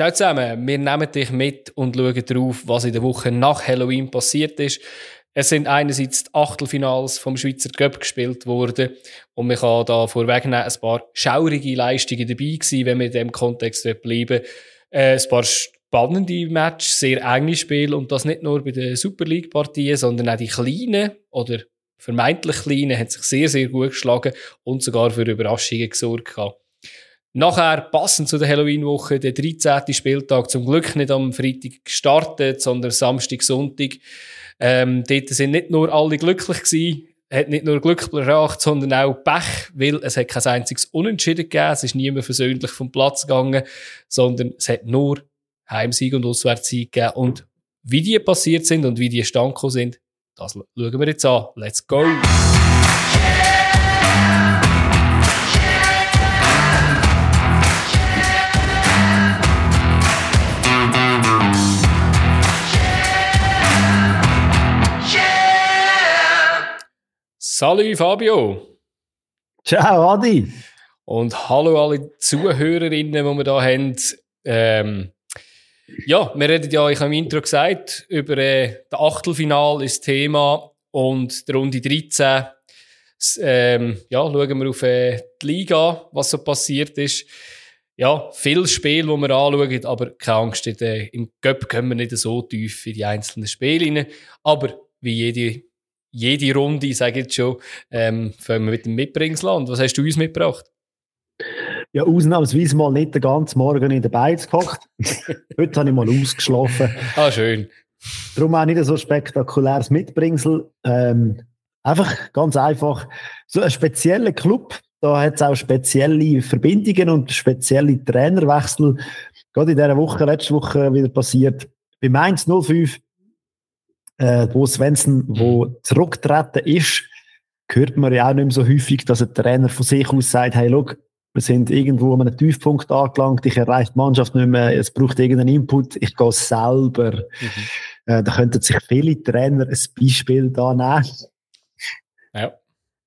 Ciao zusammen, wir nehmen dich mit und schauen darauf, was in der Woche nach Halloween passiert ist. Es sind einerseits die Achtelfinals vom Schweizer Cup gespielt worden und man kann da vorwegnehmen, ein paar schaurige Leistungen dabei gewesen, wenn wir in diesem Kontext bleiben. Äh, ein paar spannende Matches, sehr enge Spiele und das nicht nur bei den Super League-Partien, sondern auch die kleinen oder vermeintlich kleinen haben sich sehr, sehr gut geschlagen und sogar für Überraschungen gesorgt. Gehabt. Nachher, passend zu der Halloween-Woche, der 13. Spieltag, zum Glück nicht am Freitag gestartet, sondern Samstag, Sonntag. Ähm, dort sind nicht nur alle glücklich gewesen, hat nicht nur Glück gebracht, sondern auch Pech, weil es hat kein einziges Unentschieden gegeben, es ist niemand versöhnlich vom Platz gegangen, sondern es hat nur Heimsieg und Auswärtssieg gegeben. Und wie die passiert sind und wie die stand sind, das schauen wir jetzt an. Let's go! Salut Fabio. Ciao Adi. Und hallo alle Zuhörerinnen, die wir da haben. Ähm, ja, wir reden ja, ich habe im Intro gesagt, über äh, das Achtelfinal ist Thema und die Runde 13. Ähm, ja, schauen wir auf äh, die Liga, was so passiert ist. Ja, viel Spiel, wo wir anschauen, aber keine Angst, in, äh, im Cup können wir nicht so tief in die einzelnen Spiele rein. Aber wie jede, jede Runde, sage ich jetzt schon, ähm, fangen wir mit dem Mitbringsel an. Was hast du uns mitgebracht? ja ausnahmsweise mal nicht den ganzen Morgen in der Beiz gehockt. Heute habe ich mal ausgeschlafen. Ah, schön. Darum auch nicht so spektakuläres Mitbringsel. Ähm, einfach ganz einfach so ein spezieller Club. Da hat es auch spezielle Verbindungen und spezielle Trainerwechsel. Gerade in dieser Woche, letzte Woche wieder passiert. Bei Mainz 05, äh, wo Svensson, wo zurückgetreten ist, hört man ja auch nicht mehr so häufig, dass ein Trainer von sich aus sagt, hey, schau, wir sind irgendwo an einem Tiefpunkt angelangt, ich erreiche die Mannschaft nicht mehr, es braucht irgendeinen Input, ich gehe selber. Mhm. Äh, da könnten sich viele Trainer ein Beispiel da nehmen. Ja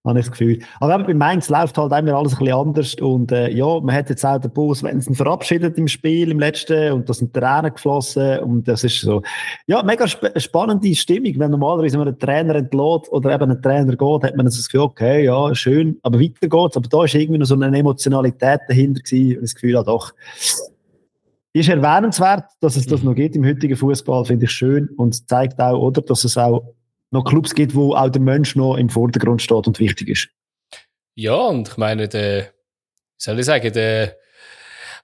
habe ich das Gefühl. Aber eben bei Mainz läuft halt immer alles ein bisschen anders. Und äh, ja, man hat jetzt auch den Bo Svensson verabschiedet im Spiel, im letzten und da sind Tränen geflossen. Und das ist so, ja, mega sp spannende Stimmung, wenn normalerweise man einen Trainer entlädt oder eben ein Trainer geht, hat man das Gefühl, okay, ja, schön, aber weiter geht's, aber da ist irgendwie noch so eine Emotionalität dahinter gewesen und das Gefühl, ja doch, ist erwähnenswert, dass es das mhm. noch gibt im heutigen Fußball, finde ich schön. Und zeigt auch, oder, dass es auch noch Clubs gibt, wo auch der Mensch noch im Vordergrund steht und wichtig ist. Ja, und ich meine, der, soll ich sagen, der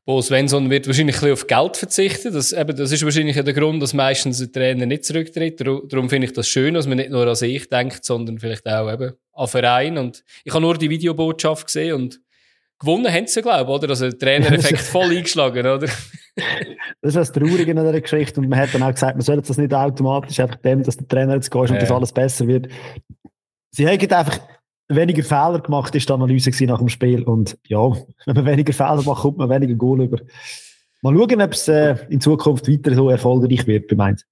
Bo Svensson wird wahrscheinlich ein bisschen auf Geld verzichten. Das, eben, das ist wahrscheinlich der Grund, dass meistens der Trainer nicht zurücktritt. Darum finde ich das schön, dass man nicht nur an sich denkt, sondern vielleicht auch eben an Verein. Und ich habe nur die Videobotschaft gesehen und gewonnen haben sie, glaube ich, oder? Also der Trainereffekt voll eingeschlagen, oder? Das ist das Traurige in dieser Geschichte. Und man hat dann auch gesagt, man soll das nicht automatisch einfach dem, dass der Trainer jetzt geht und ja. dass alles besser wird. Sie haben einfach weniger Fehler gemacht, ist die Analyse nach dem Spiel. Und ja, wenn man weniger Fehler macht, kommt man weniger Goal über. Mal schauen, ob es äh, in Zukunft weiter so erfolgreich wird bei Mainz.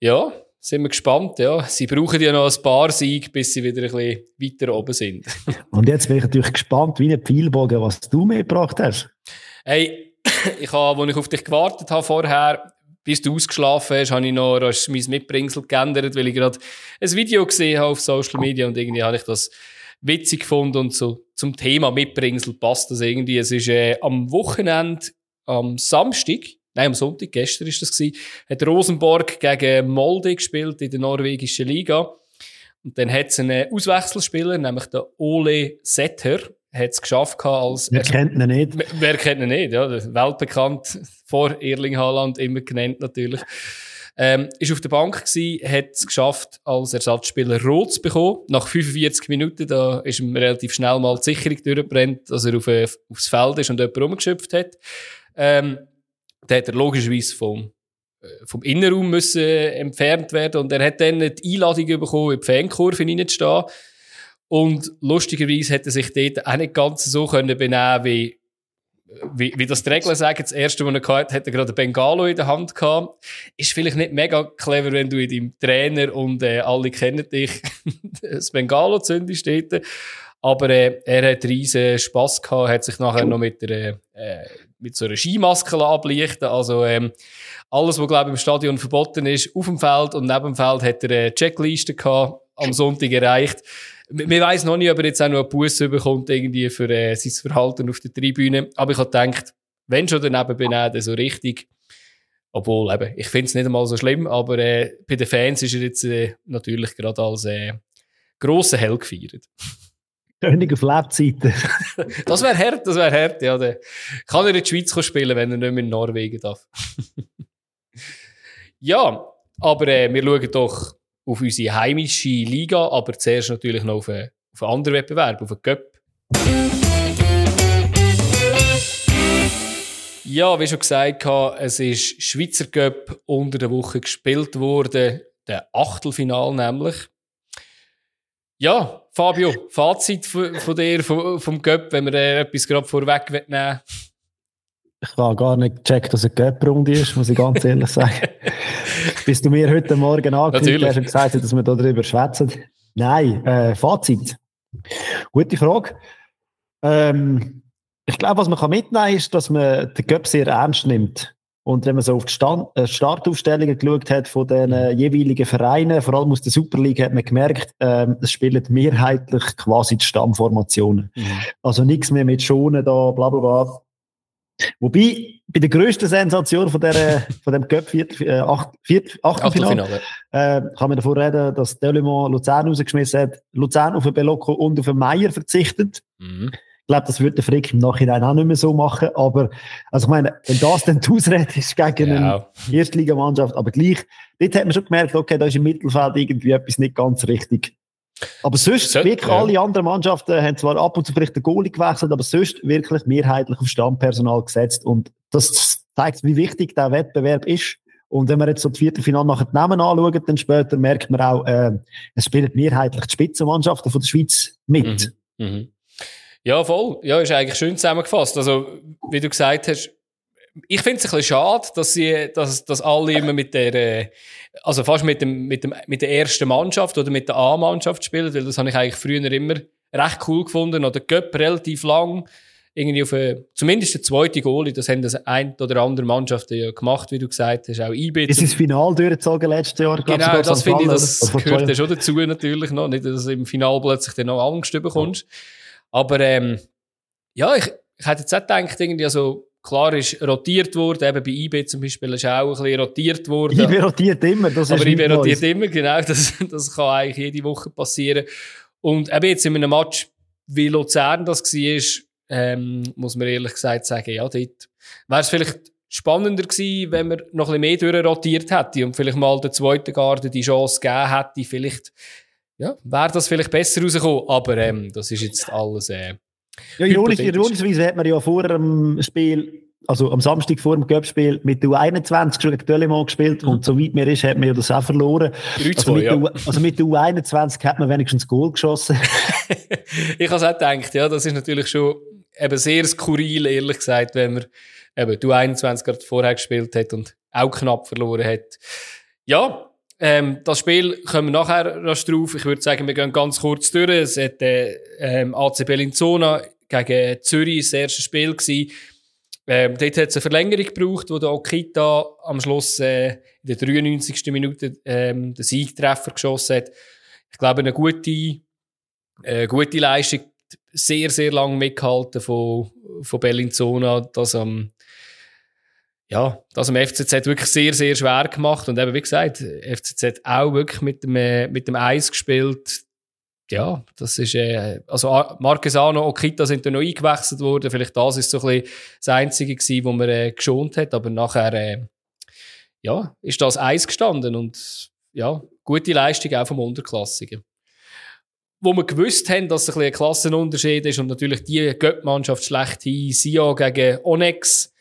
Ja, sind wir gespannt, ja. Sie brauchen ja noch ein paar Siege, bis sie wieder ein bisschen weiter oben sind. Und jetzt bin ich natürlich gespannt, wie ein Pfeilbogen, was du mitgebracht hast. Hey, ich habe, als ich auf dich gewartet habe vorher, bis du ausgeschlafen hast, habe ich noch hast mein Mitbringsel geändert, weil ich gerade ein Video gesehen habe auf Social Media und irgendwie habe ich das witzig gefunden und so zum Thema Mitbringsel passt das irgendwie. Es ist äh, am Wochenende, am Samstag, nein, am Sonntag, gestern ist das gewesen, hat Rosenborg gegen Molde gespielt in der norwegischen Liga. Und dann hat es einen Auswechselspieler, nämlich der Ole Setter hat es geschafft als... Wer kennt ihn nicht? Wer kennt ihn nicht, ja. Weltbekannt vor Erling Haaland, immer genannt natürlich. Ähm, ist auf der Bank gewesen, hat es geschafft, als Ersatzspieler rot zu bekommen. Nach 45 Minuten, da ist ihm relativ schnell mal die Sicherung durchgebrennt, dass er auf, äh, aufs Feld ist und jemand rumgeschöpft hat. Ähm, da hat er logischerweise vom, äh, vom Innenraum müssen äh, entfernt werden und er hat dann die Einladung bekommen, in die Fankurve reinzustehen. Und lustigerweise hätte sich dort auch nicht ganz so können benehmen wie, wie, wie das die Regeln sagen. Das erste, was er hatte, hat er gerade Bengalo in der Hand gehabt. Ist vielleicht nicht mega clever, wenn du in deinem Trainer und äh, alle kennen dich das Bengalo zündest dort. Aber äh, er hat riesen Spass gehabt, hat sich nachher noch mit der, äh, mit so einer Skimaske ablichten Also ähm, alles, was glaube ich im Stadion verboten ist, auf dem Feld und neben dem Feld hat er eine Checkliste gehabt, am Sonntag erreicht. Wir weiß noch nicht, ob er jetzt auch noch einen Bus bekommt irgendwie für äh, sein Verhalten auf der Tribüne. Aber ich habe gedacht, wenn schon daneben bin, dann so richtig. Obwohl, eben, ich finde es nicht einmal so schlimm, aber äh, bei den Fans ist er jetzt äh, natürlich gerade als äh, grosser Held gefeiert. König auf Lebzeiten. das wäre hart, das wäre hart. Ja, der kann er in die Schweiz spielen, wenn er nicht mehr in Norwegen darf. ja, aber äh, wir schauen doch auf unsere heimische Liga, aber zuerst natürlich noch auf einen, auf einen anderen Wettbewerb, auf einen Cup. Ja, wie schon gesagt, es ist Schweizer Cup unter der Woche gespielt worden, der Achtelfinal nämlich. Ja, Fabio, Fazit von, von dir, vom, vom Cup, wenn wir äh, etwas gerade vorweg nehmen Ich habe gar nicht gecheckt, dass es eine Cup-Runde ist, muss ich ganz ehrlich sagen. Bis du mir heute Morgen angekündigt hast und gesagt hast, dass wir darüber schwätzen. Nein, äh, Fazit. Gute Frage. Ähm, ich glaube, was man mitnehmen kann, ist, dass man den Cup sehr ernst nimmt. Und wenn man so auf die Stand, äh, Startaufstellungen geschaut hat von den äh, jeweiligen Vereinen, vor allem aus der Super League, hat man gemerkt, äh, es spielen mehrheitlich quasi die Stammformationen. Mhm. Also nichts mehr mit Schonen da, bla bla bla. Wobei, bei der grössten Sensation von, der, von dem Cup äh, Achtelfinale äh, kann man davon reden, dass Delemont Luzern rausgeschmissen hat, Luzern auf den Belocco und auf den Meier verzichtet. Mhm. Ich glaube, das würde der Frick im Nachhinein auch nicht mehr so machen. Aber, also ich meine, wenn das dann die Ausrede ist gegen ja. eine Erstligamannschaft, aber gleich, dort hat man schon gemerkt, okay, da ist im Mittelfeld irgendwie etwas nicht ganz richtig. Aber sonst, Sollte, wirklich ja. alle anderen Mannschaften haben zwar ab und zu vielleicht den Goalie gewechselt, aber sonst wirklich mehrheitlich auf Stammpersonal gesetzt. Und das zeigt, wie wichtig der Wettbewerb ist. Und wenn man jetzt so das vierte Finale nachher die Namen anschaut, dann später merkt man auch, äh, es spielen mehrheitlich die Spitzenmannschaften von der Schweiz mit. Mhm. Mhm. Ja, voll. Ja, ist eigentlich schön zusammengefasst. Also, wie du gesagt hast, ich finde es ein bisschen schade, dass sie, dass, dass alle immer mit der, äh, also fast mit dem, mit dem, mit der ersten Mannschaft oder mit der A-Mannschaft spielen, weil das habe ich eigentlich früher immer recht cool gefunden. Oder Göpp relativ lang, irgendwie auf eine, zumindest der zweite Goalie, das haben das ein oder andere Mannschaften ja gemacht, wie du gesagt hast, auch IB. Ist das Final durchgezogen letztes Jahr? Genau, das finde ich, das gehört ja schon dazu natürlich noch, nicht, dass du im Final plötzlich dann noch Angst bekommst. Ja. Aber ähm, ja, ich, ich hätte jetzt auch gedacht, irgendwie, also, klar ist rotiert worden, eben bei IB zum Beispiel ist auch ein bisschen rotiert worden. IB rotiert immer, das ist Aber IB rotiert immer, genau, das, das kann eigentlich jede Woche passieren. Und eben jetzt in einem Match, wie Luzern das war, ähm, muss man ehrlich gesagt sagen, ja, dort wäre es vielleicht spannender gewesen, wenn man noch ein bisschen mehr rotiert hätte und vielleicht mal der zweiten Garde die Chance gegeben hätte, vielleicht ja, wäre das vielleicht besser rausgekommen, aber ähm, das ist jetzt alles. Äh, ja, ironisch, ironischerweise hat man ja vor dem Spiel, also am Samstag vor dem Cup-Spiel mit der U21 schon gegen Delemont gespielt mhm. und so weit mir ist, hat man ja das auch verloren. 3 -2, also, mit ja. der, also mit der U21 hat man wenigstens Goal geschossen. ich habe es auch gedacht, ja, das ist natürlich schon eben sehr skurril, ehrlich gesagt, wenn man eben die U21 gerade vorher gespielt hat und auch knapp verloren hat. Ja, ähm, das Spiel kommen wir nachher rasch drauf. Ich würde sagen, wir gehen ganz kurz durch. Es hat äh, ähm, AC Bellinzona gegen Zürich das erste Spiel gewesen. Ähm, dort hat es eine Verlängerung gebraucht, wo der Okita am Schluss äh, in der 93. Minute ähm, den Siegtreffer geschossen hat. Ich glaube, eine gute, äh, gute Leistung. Sehr, sehr lang mitgehalten von, von Bellinzona, dass am ja, das am FCZ wirklich sehr, sehr schwer gemacht. Und eben, wie gesagt, FCZ auch wirklich mit dem, äh, mit dem Eis gespielt. Ja, das ist, äh, also Marquesano, Okita sind dann noch eingewechselt worden. Vielleicht das ist so ein bisschen das Einzige gewesen, wo man äh, geschont hat. Aber nachher, äh, ja, ist das Eis gestanden. Und ja, gute Leistung auch vom Unterklassigen. Wo wir gewusst haben, dass es ein, ein Klassenunterschied ist und natürlich die Göttmannschaft schlechthin, Sia gegen Onyx,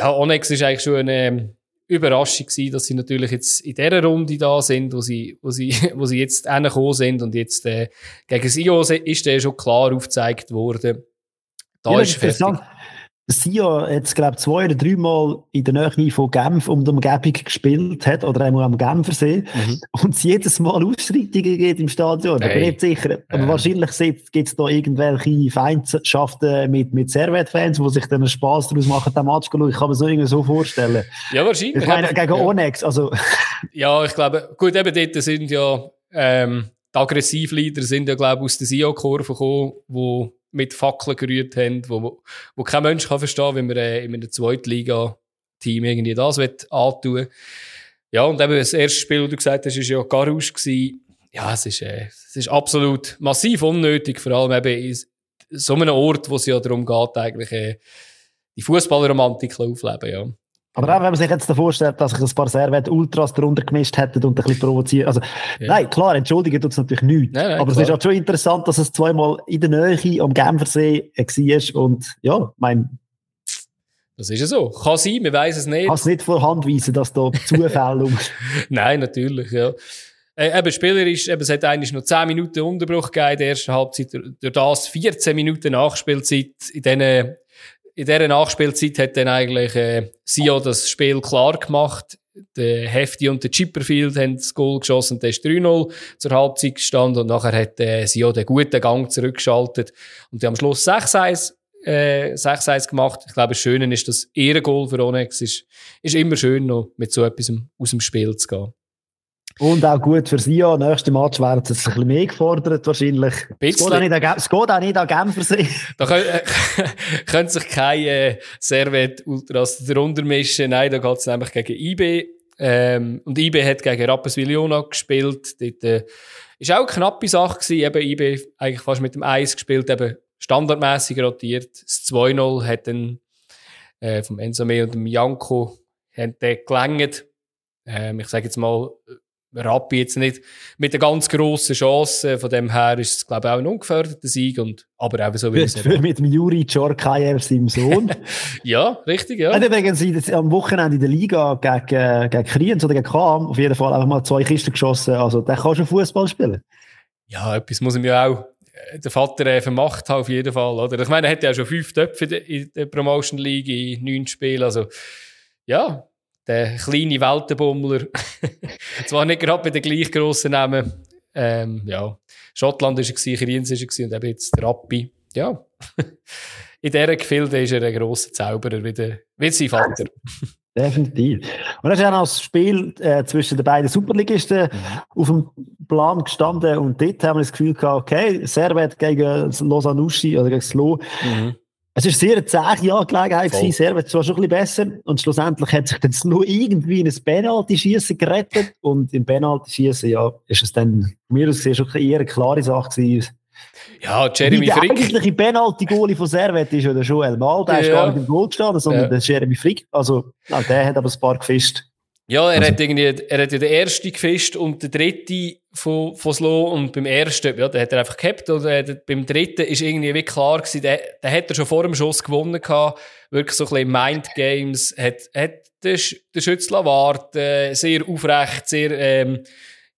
ja, Onyx ist eigentlich schon eine ähm, Überraschung gewesen, dass sie natürlich jetzt in dieser Runde da sind, wo sie, wo sie, wo sie jetzt hingekommen sind und jetzt äh, gegen Sio ist der schon klar aufgezeigt worden. Da ja, ist interessant. Sia jetzt, glaube ich, zwei oder dreimal in der Nähe von Genf um die Umgebung gespielt hat, oder einmal am Genfersee, mhm. und es jedes Mal Ausschreitungen gibt im Stadion. Hey. Ich bin nicht sicher. Aber ja. wahrscheinlich gibt es da irgendwelche Feindschaften mit, mit Servet-Fans, die sich dann Spass daraus machen, den Match zu schauen. Ich kann mir so irgendwie so vorstellen. Ja, wahrscheinlich. Ich meine, gegen ja. Onex, also. Ja, ich glaube, gut, eben dort sind ja, ähm, die Aggressivleader sind ja, glaube ich, aus der SIO-Kurve gekommen, wo mit Fackeln gerührt haben, wo, wo kein Mensch kann verstehen, wie man äh, in einem Zweitliga-Team irgendwie das antun Ja, und eben das erste Spiel, das du gesagt hast, war ja Garouche. Ja, es ist, äh, es ist absolut massiv unnötig, vor allem eben in so einem Ort, wo es ja darum geht, eigentlich äh, die Fußballromantik aufleben, ja. Aber auch wenn man sich jetzt vorstellt, dass sich ein paar Servet Ultras darunter gemischt hätten und ein bisschen provoziert. Also, ja. nein, klar, entschuldigen tut es natürlich nichts. Nein, nein, aber klar. es ist auch schon interessant, dass es zweimal in der Nähe am Genfersee war und ja, mein. Das ist ja so. Kann sein, wir weiß es nicht. Kann es nicht vor Hand weisen, dass da Zufälle um. Nein, natürlich, ja. Äh, eben spielerisch, eben, es hat eigentlich noch 10 Minuten Unterbruch gegeben in der ersten Halbzeit. Durch das 14 Minuten Nachspielzeit in diesen in dieser Nachspielzeit hat dann eigentlich äh, Sio das Spiel klar gemacht. Der Hefti und der Chipperfield haben das Goal geschossen, der ist 3-0 zur Halbzeit gestanden und nachher hat äh, Sio den guten Gang zurückgeschaltet und die haben am Schluss 6-1 äh, 6-1 gemacht. Ich glaube, das Schöne ist, dass ihr Goal für Onex ist, ist immer schön, noch mit so etwas aus dem Spiel zu gehen. Und auch gut für sie ja. Nächste Match werden sie ein bisschen mehr gefordert, wahrscheinlich. Es geht, auch nicht an, es geht auch nicht an Genfersee. Da können, äh, können sich keine äh, Servet Ultras darunter mischen. Nein, da geht es nämlich gegen IB. Ähm, und IB hat gegen Rapperswil Jona gespielt. Dort, äh, ist auch eine knappe Sache gewesen. Eben IB eigentlich fast mit dem Eis gespielt, eben standardmäßig rotiert. Das 2-0 hat dann, äh, vom Ensame und dem Janko, haben gelangt. Ähm, ich sage jetzt mal, Rappi jetzt nicht mit einer ganz grossen Chance. Von dem her ist es, glaube ich, auch ein ungefährdeter Sieg. Und, aber eben so wie es Mit dem Juri Czorkajew, seinem Sohn. ja, richtig, ja. Hat übrigens am Wochenende in der Liga gegen, gegen Kriens oder gegen Kam auf jeden Fall einfach mal zwei Kisten geschossen. Also, der kann schon Fußball spielen. Ja, etwas muss ihm ja auch äh, der Vater äh, vermacht haben, auf jeden Fall. Oder? Ich meine, er hat ja schon fünf Töpfe in der Promotion League in neun Spielen. Also, ja, der kleine Weltenbummler. Zwar nicht gerade bei den gleich grossen Namen. Ähm, ja. Schottland war er, Kriens war er und eben jetzt der Rappi. Ja. In dieser Gefilde ist er ein grosser Zauberer, wie, der, wie sein Vater. Definitiv. Und dann ist auch noch das Spiel äh, zwischen den beiden Superligisten mhm. auf dem Plan gestanden und dort haben wir das Gefühl gehabt, okay, Servet gegen Lausanne oder gegen Slo. Mhm. Es war sehr eine zähe Angelegenheit, gewesen. Servet war schon ein bisschen besser. Und schlussendlich hat sich dann nur irgendwie in ein Penalty-Schießen gerettet. Und im Penalty-Schießen, ja, ist es dann, mir aus gesehen, schon eher eine klare Sache gewesen. Ja, Jeremy Frick. Der eigentliche Penalty-Goalie von Servet ist ja der Joel Mal. Der ja. ist gar nicht im Goal gestanden, sondern ja. der Jeremy Frick. Also, ja, der hat aber ein paar gefischt. Ja, er also. hat irgendwie, er hat ja den ersten gefischt und den dritten von, von Slow und beim ersten, ja, der hat er einfach gehabt und äh, beim dritten ist irgendwie wie klar gewesen, der, der hat er schon vor dem Schuss gewonnen gehabt, wirklich so ein bisschen Mind Games, hat, hat den, den Schützler warten, sehr aufrecht, sehr, ähm,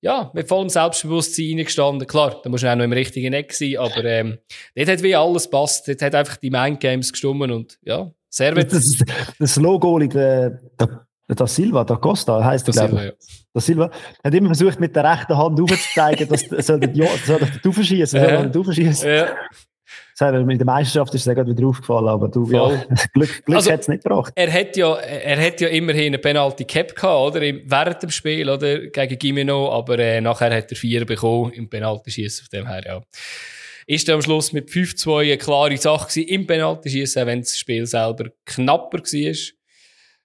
ja, mit vollem Selbstbewusstsein reingestanden. Klar, da muss er auch noch im richtigen Eck sein, aber ähm, dort hat wie alles passt. Dort hat einfach die Mind Games gestummen und ja, sehr Das, das, das Logo, der, der da Silva, da Costa heißt er, glaube ich. Ja. Da Silva hat immer versucht, mit der rechten Hand aufzuzeigen, dass er soll ja, soll nicht aufschießen, soll. Ja. Das in der Meisterschaft ist es gerade wieder aufgefallen, aber du, ja, Glück, Glück also, hat es nicht gebracht. Er hat ja, er hat ja immerhin eine Penalty Cap gehabt, oder? Während dem Spiel, oder? Gegen Gimeno, aber äh, nachher hat er vier bekommen im Penalty-Schießen, von dem her, ja. Ist am Schluss mit 5-2 eine klare Sache gewesen im Penalty-Schießen, wenn das Spiel selber knapper war.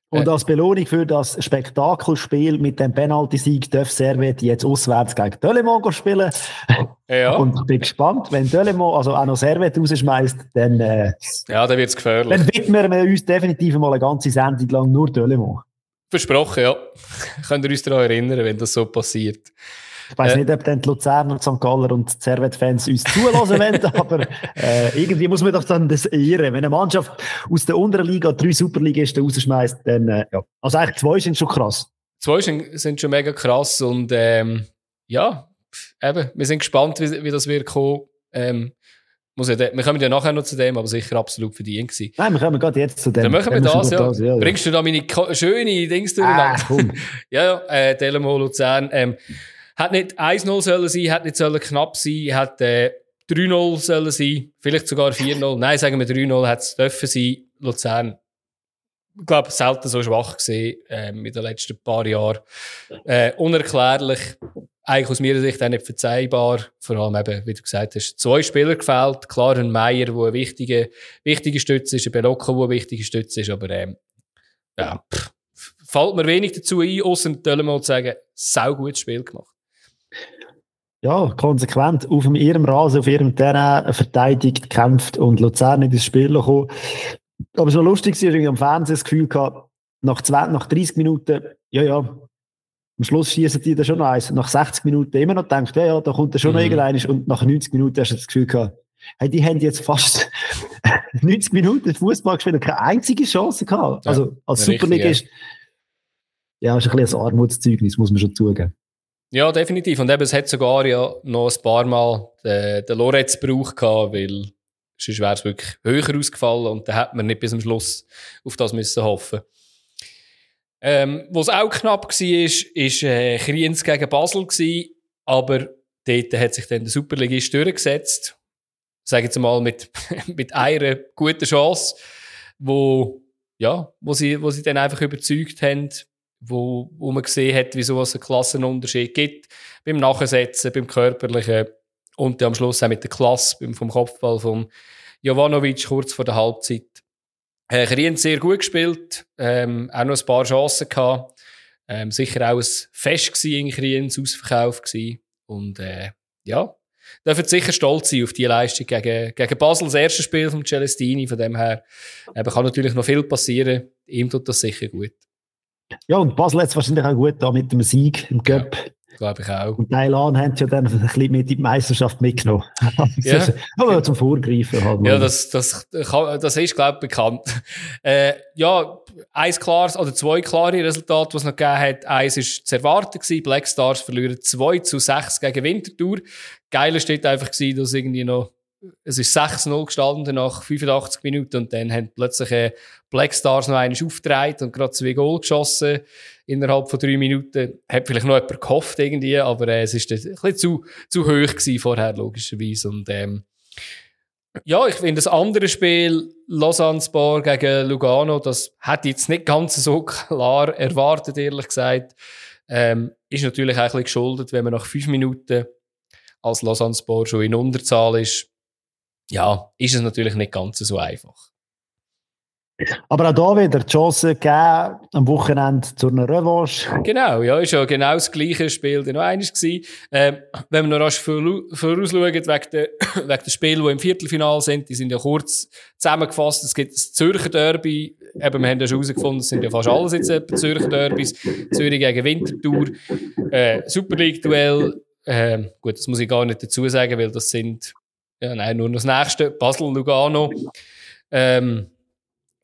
Und als Belohnung für das Spektakelspiel mit dem Penalty-Sieg darf Servet jetzt auswärts gegen Delemont spielen. Ja. Und ich bin gespannt, wenn Delemont also auch noch Servet rausschmeißt, dann, äh, ja, dann wird es gefährlich. Dann widmen wir uns definitiv mal eine ganze Sendung lang nur Delemont. Versprochen, ja. Könnt ihr uns daran erinnern, wenn das so passiert. Ich weiß äh, nicht, ob dann die Luzerner, St. Galler und Servet-Fans uns zulassen wollen, aber äh, irgendwie muss man doch dann das ehren. Wenn eine Mannschaft aus der unteren Liga drei Superligisten rausschmeißt, dann äh, ja. Also eigentlich zwei sind schon krass. Zwei sind, sind schon mega krass und ähm, ja, eben, wir sind gespannt, wie, wie das wird kommen. Ähm, Muss ja, wir kommen ja nachher noch zu dem, aber sicher absolut verdient gewesen. Nein, wir kommen gerade jetzt zu dem. Dann machen wir das, ja. das, ja. Bringst du da meine schöne Dings durcheinander? Ah, ja, ja, äh, Delamo Luzern, ähm, hat nicht 1-0 sollen sein, hat nicht sollen knapp sein, hat, äh, 3-0 sollen sein, vielleicht sogar 4-0. Nein, sagen wir 3-0 hat es dürfen sein. Luzern, ich glaube, selten so schwach gesehen ähm, in den letzten paar Jahren. Äh, unerklärlich, eigentlich aus meiner Sicht auch nicht verzeihbar. Vor allem eben, wie du gesagt hast, zwei Spieler gefällt. Klar, ein Meier, der eine wichtige, wichtige Stütze ist, ein Belocco, der eine wichtige Stütze ist, aber ähm, ja, pff, fällt mir wenig dazu ein, außer mal zu sagen, sau gutes Spiel gemacht ja, konsequent auf ihrem Rasen, auf ihrem Terrain verteidigt, gekämpft und Luzern in das Spiel gekommen. Aber lustig war, ich am Fernsehen das Gefühl gehabt, nach, 20, nach 30 Minuten, ja, ja, am Schluss schießen die da schon noch eins. Nach 60 Minuten immer noch gedacht, ja, ja, da kommt da schon mhm. noch irgendeines. Und nach 90 Minuten hast du das Gefühl gehabt, hey, die haben jetzt fast 90 Minuten Fußball gespielt und keine einzige Chance gehabt. Also, als Superligist, ja. ja, ist ein bisschen ein Armutszeugnis, muss man schon zugeben. Ja, definitiv. Und eben, es hat sogar ja noch ein paar Mal den, den Loretz gebraucht weil sonst wäre es wirklich höher ausgefallen und dann hätte man nicht bis zum Schluss auf das müssen hoffen. Ähm, was auch knapp war, ist, ist äh, Kriens gegen Basel aber dort hat sich dann der Superligist durchgesetzt. Sagen jetzt mal mit, mit einer guten Chance, wo, ja, wo sie, wo sie dann einfach überzeugt haben, wo, wo man gesehen hat, wieso es einen Klassenunterschied gibt. Beim Nachsetzen, beim Körperlichen und am Schluss auch mit der Klasse, beim, vom Kopfball von Jovanovic kurz vor der Halbzeit. Äh, Krien sehr gut gespielt, ähm, auch noch ein paar Chancen gehabt. Ähm, sicher auch ein Fest in Kriens, Ausverkauf gewesen. Und äh, ja, dürfen sicher stolz sein auf die Leistung gegen, gegen Basel, das erste Spiel von Celestini. Von dem her eben kann natürlich noch viel passieren. Ihm tut das sicher gut. Ja, und Basel hat es wahrscheinlich auch gut da mit dem Sieg im Cup. Ja. Glaube ich auch. Und Thailand haben sie ja dann ein bisschen mit die Meisterschaft mitgenommen. ja. Aber zum Vorgreifen halt. Ja, das, das, das ist, glaube ich, bekannt. Äh, ja, eins klares oder zwei klare Resultate, die es noch gegeben hat. Eins war zu erwarten gewesen. Black Stars verlieren 2 zu 6 gegen Winterthur. Geiler steht einfach gewesen, dass irgendwie noch es ist 6-0 gestanden nach 85 Minuten und dann haben plötzlich äh, Black Stars noch einmal aufgedreht und gerade zwei Goal geschossen innerhalb von drei Minuten. Hat vielleicht noch jemand gehofft irgendwie, aber äh, es ist ein bisschen zu, zu hoch gewesen vorher, logischerweise. Und, ähm, ja, ich finde das andere Spiel, Lausanne Sport gegen Lugano, das hätte ich jetzt nicht ganz so klar erwartet, ehrlich gesagt. Ähm, ist natürlich auch ein bisschen geschuldet, wenn man nach fünf Minuten als Lausanne Sport schon in Unterzahl ist ja, ist es natürlich nicht ganz so einfach. Aber auch da wieder die Chance gegeben, am Wochenende zu einer Revanche. Genau, ja, ist ja genau das gleiche Spiel noch eines gewesen. Ähm, wenn wir noch rasch vorausschauen, wegen der, wegen der Spiele, die im Viertelfinal sind, die sind ja kurz zusammengefasst. Es gibt das Zürcher Derby. Eben, wir haben ja schon herausgefunden, es sind ja fast alles jetzt Zürcher Derbys. Zürich gegen Winterthur. Äh, Super League-Duell. Äh, gut, das muss ich gar nicht dazu sagen, weil das sind ja, nein, nur das nächste, Basel-Lugano. Ähm,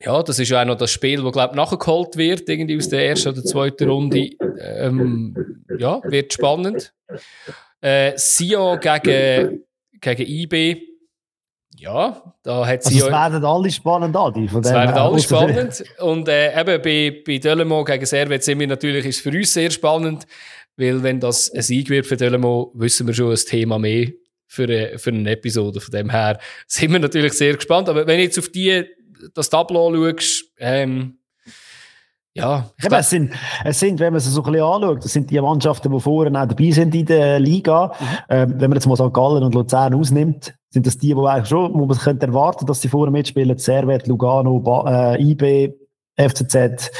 ja, das ist ja auch noch das Spiel, das, glaube ich, nachgeholt wird, irgendwie aus der ersten oder zweiten Runde. Ähm, ja, wird spannend. Äh, Sio gegen, gegen IB. Ja, da hat sie. Also, es werden alle spannend, Adi. Es werden alle spannend. Und äh, eben bei, bei Delemont gegen Servet sind wir natürlich, ist für uns sehr spannend, weil wenn das ein Sieg wird für Delemont, wissen wir schon ein Thema mehr für eine, für eine Episode. Von dem her sind wir natürlich sehr gespannt. Aber wenn du jetzt auf die, das Tableau schaust, ähm, ja. Ich glaub, es, sind, es sind, wenn man es so ein bisschen anschaut, das sind die Mannschaften, die vorher auch dabei sind in der Liga. Mhm. Ähm, wenn man jetzt mal St. Gallen und Luzern ausnimmt, sind das die, die eigentlich schon, wo man könnte erwarten, dass sie vorher mitspielen. Servet, Lugano, ba äh, IB, FCZ,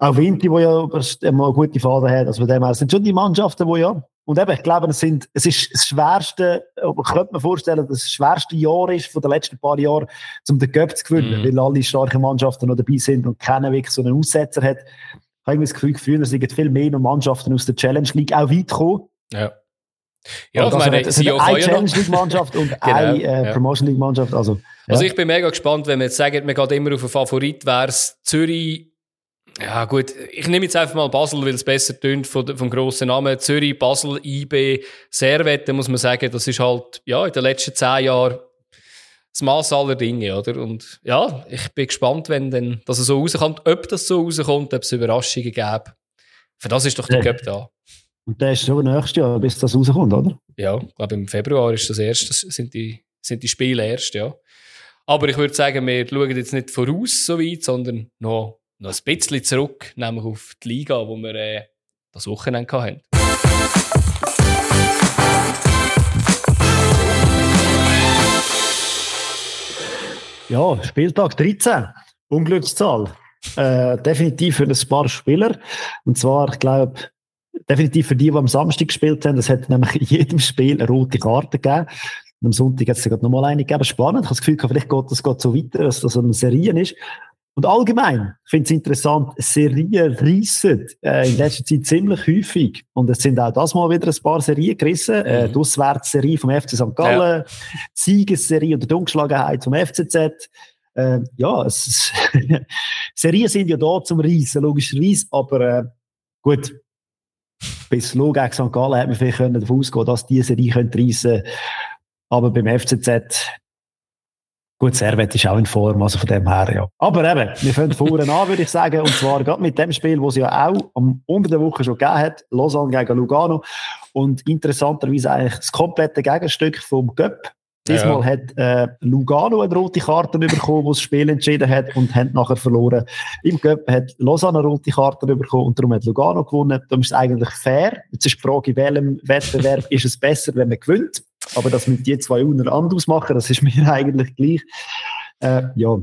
auch Vinti, wo ja eine gute Phase hat. Also von dem her sind schon die Mannschaften, die ja und eben, ich glaube, es, sind, es ist das schwerste, ich könnte mir vorstellen, dass das schwerste Jahr ist von den letzten paar Jahren, um den Cup zu gewinnen, mm. weil alle starken Mannschaften noch dabei sind und keiner wirklich so einen Aussetzer hat. Ich habe das Gefühl, früher sind viel mehr Mannschaften aus der Challenge League auch weit gekommen. Ja. Ja, ich meine, es sind eine Challenge League Mannschaft und genau, eine äh, ja. Promotion League Mannschaft. Also, ja. also ich bin mega gespannt, wenn man jetzt sagt, man geht immer auf einen Favorit, wäre es Zürich, ja, gut. Ich nehme jetzt einfach mal Basel, weil es besser tönt vom, vom grossen Namen. Zürich, Basel, IB, Servet, muss man sagen, das ist halt, ja, in den letzten zehn Jahren das Maß aller Dinge, oder? Und ja, ich bin gespannt, wenn dann das so rauskommt, ob das so rauskommt, ob es Überraschungen gäbe. Für das ist doch der ja. Cup da. Und der ist schon nächstes Jahr, bis das rauskommt, oder? Ja, ich glaube im Februar ist das erste, das sind die, sind die Spiele erst, ja. Aber ich würde sagen, wir schauen jetzt nicht voraus so weit, sondern noch, noch ein bisschen zurück, nämlich auf die Liga, wo wir äh, das Wochenende hatten. Ja, Spieltag 13. Unglückszahl. Äh, definitiv für ein paar Spieler. Und zwar, ich glaube, definitiv für die, die am Samstag gespielt haben. Es hat nämlich in jedem Spiel eine rote Karte gegeben. Und am Sonntag hat es gerade nochmal eine gegeben. Spannend. Ich habe das Gefühl, vielleicht geht das so weiter, dass das eine Serie ist. Und allgemein, ich finde es interessant, Serien reissen äh, in letzter Zeit ziemlich häufig. Und es sind auch das mal wieder ein paar Serien gerissen. Äh, mhm. Die Auswärtsserie vom FC St. Gallen, ja. Siegesserie oder Dunkelschlagenheit vom FCZ. Äh, ja, es, Serien sind ja da zum Reissen, logischerweise. Aber äh, gut, bis Lug gegen St. Gallen hätte man vielleicht davon ausgehen dass diese Serie reissen könnte. Aber beim FCZ Gut, Servet ist auch in Form, also von dem her, ja. Aber eben, wir fangen vorne an, würde ich sagen, und zwar gerade mit dem Spiel, das es ja auch am, unter der Woche schon gegeben hat, Lausanne gegen Lugano. Und interessanterweise eigentlich das komplette Gegenstück vom Göpp. Diesmal ja. hat äh, Lugano eine rote Karte bekommen, wo das Spiel entschieden hat und hat nachher verloren. Im Göpp hat Lausanne eine rote Karte bekommen und darum hat Lugano gewonnen. Darum ist es eigentlich fair. Jetzt ist die Frage, in welchem Wettbewerb ist es besser, wenn man gewinnt. Aber das mit die zwei untereinander ausmachen, das ist mir eigentlich gleich. Äh, ja.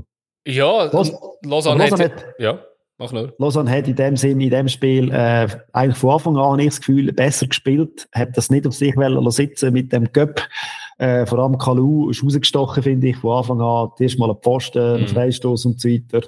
Ja, Los, Lausanne, Lausanne hat, ja. Mach nur. Lausanne hat in dem Sinn, in dem Spiel, äh, eigentlich von Anfang an, ich das Gefühl, besser gespielt, hat das nicht auf sich sitzen mit dem Göpp. Äh, vor allem Kalu ist rausgestochen, finde ich, von Anfang an. Erst mal ein Pfosten, mhm. Freistoß und so weiter.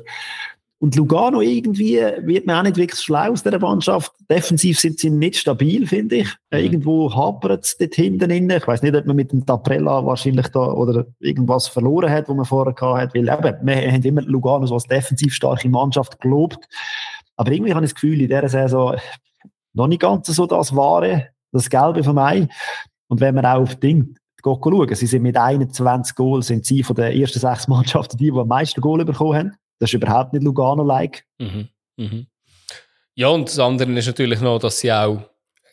Und Lugano irgendwie wird mir auch nicht wirklich schlau aus dieser Mannschaft. Defensiv sind sie nicht stabil, finde ich. Mhm. Irgendwo hapert es dort hinten inne. Ich weiß nicht, ob man mit dem Taprella wahrscheinlich da oder irgendwas verloren hat, wo man vorher gehabt hat. Weil eben, wir haben immer Lugano so als defensiv starke Mannschaft gelobt. Aber irgendwie habe ich das Gefühl, in dieser Saison noch nicht ganz so das Wahre, das Gelbe von Mai. Und wenn man auch auf Ding schauen, sie sind mit 21 Goals, sind sie von den ersten sechs Mannschaften die, die am meisten Goal bekommen haben. Das ist überhaupt nicht Lugano-like. Mhm. Mhm. Ja, und das andere ist natürlich noch, dass sie auch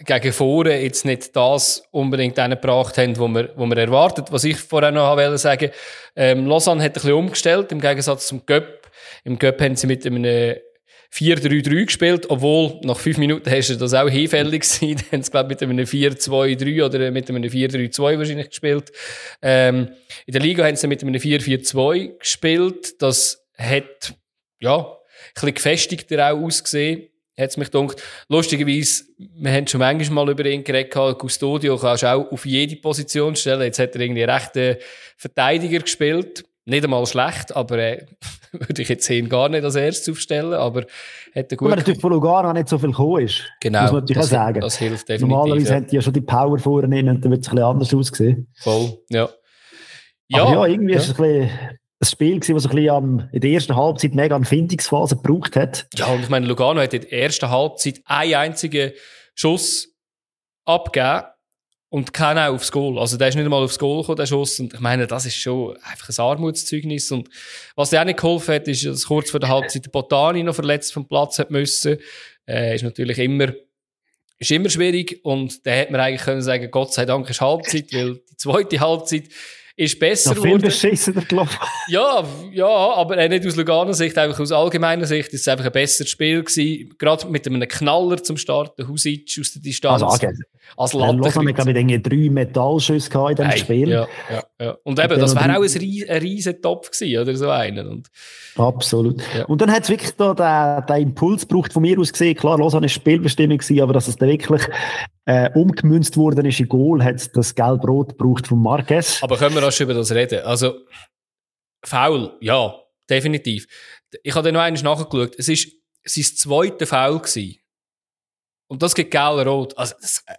gegen vorne jetzt nicht das unbedingt gebracht haben, was man, was man erwartet. Was ich vorher noch wollte sagen, ähm, Lausanne hat ein bisschen umgestellt, im Gegensatz zum Göpp. Im Göpp haben sie mit einem 4-3-3 gespielt, obwohl nach fünf Minuten hast du das auch hinfällig gewesen. Dann haben sie, glaube ich, mit einem 4-2-3 oder mit einem 4-3-2 wahrscheinlich gespielt. Ähm, in der Liga haben sie mit einem 4-4-2 gespielt. Das hat, ja, ein bisschen gefestigter auch ausgesehen, hat es mich gedacht. Lustigerweise, wir haben schon manchmal mal über ihn geredet, Custodio kannst du auch auf jede Position stellen. Jetzt hat er irgendwie einen rechten Verteidiger gespielt. Nicht einmal schlecht, aber äh, würde ich jetzt ihn gar nicht als erstes aufstellen, aber hätte gut. Aber natürlich von Lugano nicht so viel gekommen ist. Genau. Muss man natürlich das, sagen. Das hilft definitiv. Normalerweise ja. hätte ja schon die Power vorne und dann wird es ein bisschen anders aussehen. Voll, ja. Ja, aber ja irgendwie ja. ist es ein bisschen ein Spiel gewesen, das ein bisschen am, in der ersten Halbzeit mega an Findungsphase gebraucht hat. Ja, und ich meine, Lugano hat in der ersten Halbzeit einen einzigen Schuss abgegeben und keiner aufs Goal. Also der ist nicht einmal aufs Goal gekommen, der Schuss. Und ich meine, das ist schon einfach ein Armutszeugnis. Und was dir auch nicht geholfen hat, ist, dass kurz vor der Halbzeit der Botani noch verletzt vom Platz hat müssen. Äh, ist natürlich immer, ist immer schwierig. Und da hätte man eigentlich können sagen, Gott sei Dank ist Halbzeit, weil die zweite Halbzeit ist besser geworden. Viel beschissener gelaufen. Ja, ja, aber äh, nicht aus Lugano Sicht, einfach aus allgemeiner Sicht ist es einfach ein besseres Spiel gewesen. Gerade mit einem Knaller zum Start, der Husic aus der Distanz. Also, okay. Als Latte. Lausanne, glaube ich, drei Metallschüsse in diesem hey, Spiel. Ja, ja, ja. Und eben, das wäre auch ein, ein riesen Topf gewesen, oder so einen. Und, Absolut. Ja. Und dann hat es wirklich da den, den Impuls gebraucht von mir aus gesehen. Klar, Lausanne ist Spielbestimmung gewesen, aber dass es dann wirklich äh, umgemünzt worden ist in Goal, hat es das Gelb-Rot gebraucht von Marquez. Aber können wir auch schon über das reden? Also, Foul, ja, definitiv. Ich habe dann noch eines nachgeschaut. Es ist sein zweiter Foul gewesen. Und das gibt Gel rot. Also,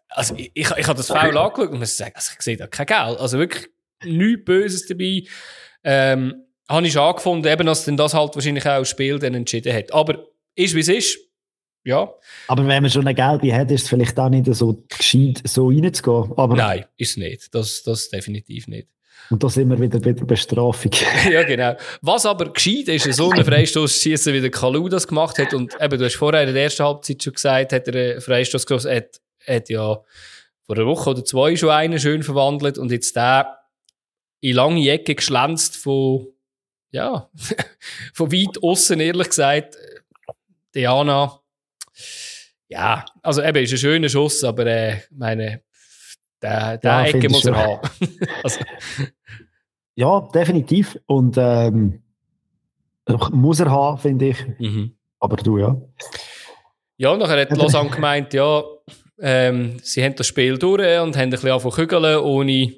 also ich, ich, ich habe das Foul angeschaut und muss sagen, also ich sehe da kein Gel. Also wirklich nichts Böses dabei. Ähm, habe ich schon angefunden, eben, dass denn das halt wahrscheinlich auch das Spiel dann entschieden hat. Aber ist wie es ist. Ja. Aber wenn man schon eine gelbe hat, ist es vielleicht auch nicht so gescheit, so reinzugehen. Aber Nein, ist es nicht. Das, das definitiv nicht. Und da sind wir wieder bei der Bestrafung. ja, genau. Was aber geschieht ist, so einen Freistoß schießen, wie der Kalu das gemacht hat. Und eben, du hast vorher in der ersten Halbzeit schon gesagt, hat er einen Freistoß geschossen. Hat, hat ja vor einer Woche oder zwei schon einen schön verwandelt und jetzt der in lange Ecke geschlänzt von, ja, von weit außen, ehrlich gesagt. Diana, ja, also eben, ist ein schöner Schuss, aber, äh, meine, der, der ja, Ecke muss er haben. also. Ja, definitiv. Und ähm, muss er haben, finde ich. Mhm. Aber du, ja. Ja, nachher hat Lausanne gemeint, ja, ähm, sie haben das Spiel durch und haben ein bisschen angefangen kügeln, ohne,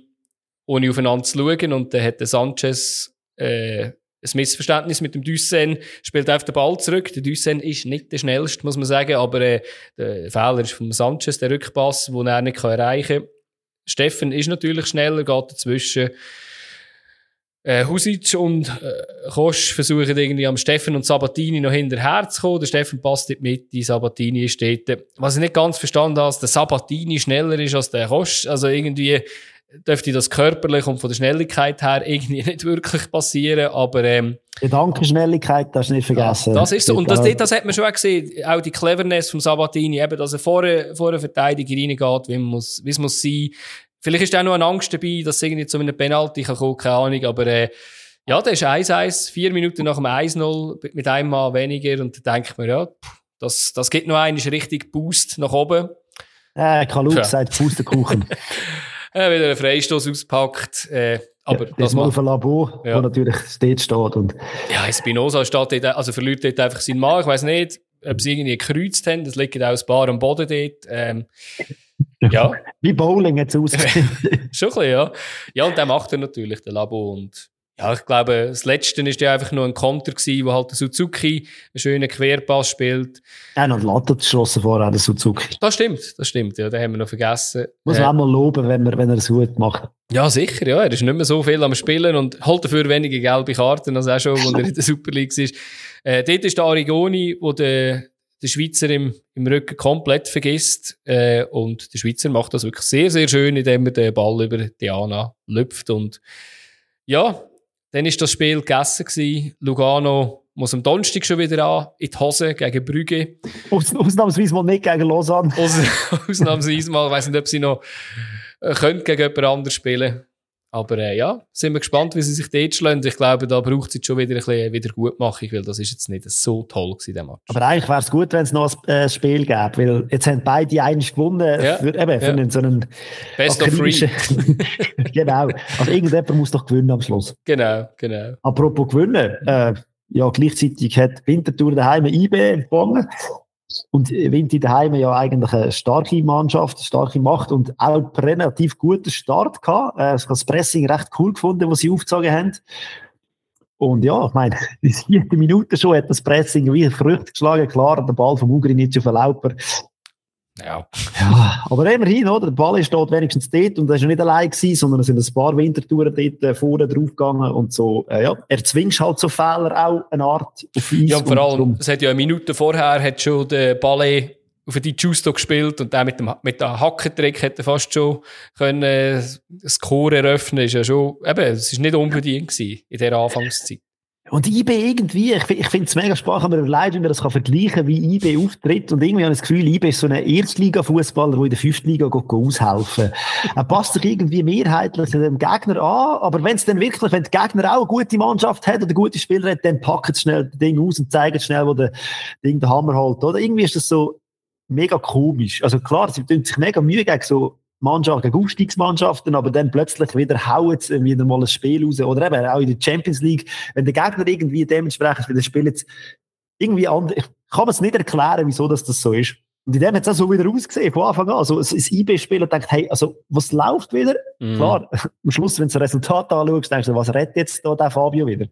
ohne aufeinander zu schauen. Und dann hat der Sanchez äh, ein Missverständnis mit dem Dussen, spielt auf den Ball zurück. Der Dussen ist nicht der schnellste, muss man sagen, aber äh, der Fehler ist vom Sanchez, der Rückpass, den er nicht erreichen kann. Steffen ist natürlich schneller, geht dazwischen. Äh, Husic und äh, Kosch versuchen irgendwie am Steffen und Sabatini noch hinterher zu kommen. Der Steffen passt nicht mit, die Sabatini steht. Was ich nicht ganz verstanden habe, dass der Sabatini schneller ist als der Kosch. Also irgendwie dürfte das körperlich und von der Schnelligkeit her irgendwie nicht wirklich passieren, aber ähm, Gedankenschnelligkeit, das nicht vergessen. Das ist so. Und das, das hat man schon gesehen, auch die Cleverness vom Sabatini, eben, dass er vor, vor eine Verteidiger reingeht, wie, muss, wie es muss sein. Vielleicht ist auch noch eine Angst dabei, dass es irgendwie zu einem Penalty kann kommen, keine Ahnung, aber äh, ja, der ist 1-1, vier Minuten nach dem 1-0 mit einem Mal weniger und da denkt man, ja, das, das gibt noch einen richtig Boost nach oben. Äh, Kalu ja. sagt Pustekuchen. äh, wieder einen Freistoß auspackt. Äh, aber ja, das mal auf ein Labor, ja. wo natürlich dort steht. Und ja, Spinoza steht dort, also verliert dort einfach seinen Mann. Ich weiß nicht, ob sie irgendwie gekreuzt haben. Das liegt auch ein paar am Boden dort. Ähm, ja. Wie Bowling hat es ausgesehen. Schon ein bisschen, ja. Ja, und der macht er natürlich, der Labo. Und ja, ich glaube, das Letzte ist ja einfach nur ein Konter gewesen, wo halt der Suzuki einen schönen Querpass spielt. Hat noch Latte geschossen vorher, der Suzuki. Das stimmt, das stimmt, ja, den haben wir noch vergessen. Muss man äh, auch mal loben, wenn, man, wenn er es gut macht. Ja, sicher, ja, er ist nicht mehr so viel am Spielen und holt dafür weniger gelbe Karten als auch schon, als er in der Super League ist. Äh, dort ist der Arigoni, wo der der Schweizer im, im Rücken komplett vergisst. Äh, und der Schweizer macht das wirklich sehr, sehr schön, indem er den Ball über Diana lüpft. Und ja, dann ist das Spiel gegessen gewesen. Lugano muss am Donnerstag schon wieder an, in die Hose gegen Brügge. Aus, ausnahmsweise mal nicht gegen Lausanne. Aus, ausnahmsweise mal, ich weiss nicht, ob sie noch äh, gegen jemand anderes spielen aber äh, ja, sind wir gespannt, wie sie sich dort schlagen. Ich glaube, da braucht es jetzt schon wieder ein bisschen Wiedergutmachung, weil das ist jetzt nicht so toll gewesen, der Match. Aber eigentlich wäre es gut, wenn es noch ein äh, Spiel gäbe, weil jetzt haben beide eigentlich gewonnen ja, für, eben, für ja. so einen Best of three. genau. Also irgendjemand muss doch gewinnen am Schluss. Genau, genau. Apropos gewinnen, äh, ja, gleichzeitig hat Winterthur daheim IB gewonnen. Und Vinti daheim ja eigentlich eine starke Mannschaft, eine starke Macht und auch relativ guten Start gehabt. Äh, ich habe das Pressing recht cool gefunden, was sie aufgezogen haben. Und ja, ich meine, in der vierten Minute schon hat das Pressing wie Früchte geschlagen. Klar, der Ball vom Ugrin auf Lauper. Ja. ja. Aber immerhin, oder? Der Ball ist dort wenigstens dort und er ist ja nicht allein gewesen, sondern es sind ein paar Wintertouren dort äh, vorne draufgegangen und so. Äh, ja, er zwingt halt so Fehler auch eine Art auf Eis. Ja, und vor allem, es hat ja eine Minute vorher hat schon der Ballet auf die Justo gespielt und der mit dem, mit dem Hackentrick hätte fast schon können, äh, das Chor eröffnen, ist ja schon, eben, es ist nicht unbedingt gewesen in dieser Anfangszeit. Und IB irgendwie, ich, ich finde es mega spannend, mir leid, wie man das kann vergleichen kann, wie IB auftritt. Und irgendwie habe ich das Gefühl, IB ist so ein Erstliga-Fußballer, der in der fünften Liga geht, aushelfen Er passt sich irgendwie mehrheitlich dem Gegner an, aber wenn es dann wirklich, wenn der Gegner auch eine gute Mannschaft hat oder gute Spieler hat, dann packt es schnell das Ding aus und zeigt schnell, wo der Ding den Hammer holt. Oder irgendwie ist das so mega komisch. Also klar, sie tun sich mega Mühe gegen so Mannschaft gegen Aufstiegsmannschaften, aber dann plötzlich wieder hauen sie wieder mal ein Spiel raus. Oder eben auch in der Champions League, wenn der Gegner irgendwie dementsprechend wieder spielt, irgendwie anders. Ich kann mir es nicht erklären, wieso das, das so ist. Und in dem hat es auch so wieder ausgesehen, von Anfang an. Also, das IB-Spieler denkt, hey, also, was läuft wieder? Mm. Klar, am Schluss, wenn du das Resultat anschaust, denkst du, was rettet jetzt da der Fabio wieder?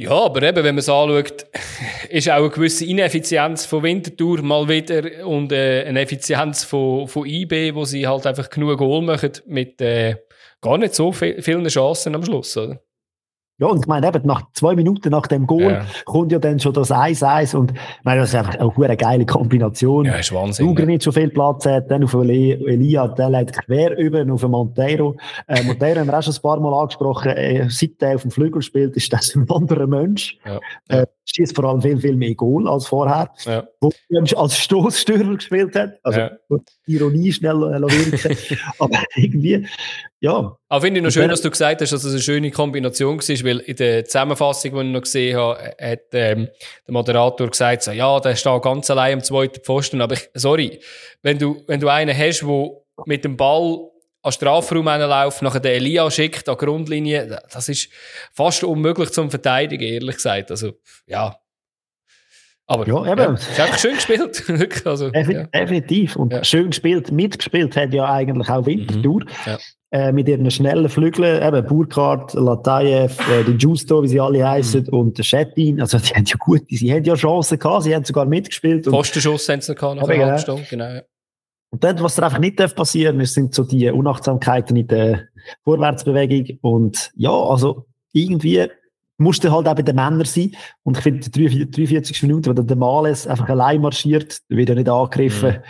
Ja, aber eben, wenn man es anschaut, ist auch eine gewisse Ineffizienz von Winterthur mal wieder und äh, eine Effizienz von, von IB, wo sie halt einfach genug Goal machen mit äh, gar nicht so viel, vielen Chancen am Schluss, oder? Ja, und ich meine, eben nach zwei Minuten nach dem Goal ja. kommt ja dann schon das 1-1 und ich meine, das ist einfach auch eine geile Kombination. Ja, ist Wahnsinn. Luger nicht so viel Platz hat, dann auf Elia, der leitet quer über auf Montero. Äh, Montero haben wir auch schon ein paar Mal angesprochen, äh, seit er auf dem Flügel spielt, ist das ein anderer Mensch. Ja. Äh, schießt vor allem viel, viel mehr Goal als vorher. Ja. Wo er als Stoßstürmer gespielt hat. Also, ja. Ironie schnell äh, Aber irgendwie, ja. Aber finde ich noch schön, dass du gesagt hast, dass es eine schöne Kombination war, weil in der Zusammenfassung, die ich noch gesehen habe, hat ähm, der Moderator gesagt, so, ja, der steht ganz allein am zweiten Pfosten. Aber ich, sorry, wenn du, wenn du einen hast, der mit dem Ball an Strafraum läuft, nachher den Elia schickt an Grundlinie, das ist fast unmöglich zum Verteidigen, ehrlich gesagt. Also, ja. Aber ja, eben. Ja, ist einfach schön gespielt. also, ja. Definitiv. Und ja. schön gespielt, mitgespielt hat ja eigentlich auch Winterthur. Mhm. Ja. Äh, mit ihren schnellen Flügeln, eben Burkhardt, Latayev, äh, die Justo, wie sie alle heißen, mhm. und der Schettin. Also, die haben ja gut, sie haben ja Chancen gehabt, sie haben sogar mitgespielt. Postenschuss haben sie noch gehabt, nach einer Stunde, genau. Und dort, was da einfach nicht passieren darf, sind so die Unachtsamkeiten in der Vorwärtsbewegung. Und ja, also irgendwie musst du halt auch bei den Männern sein. Und ich finde, die 43 Minuten, wo der Males einfach allein marschiert, wird ja nicht angegriffen. Mhm.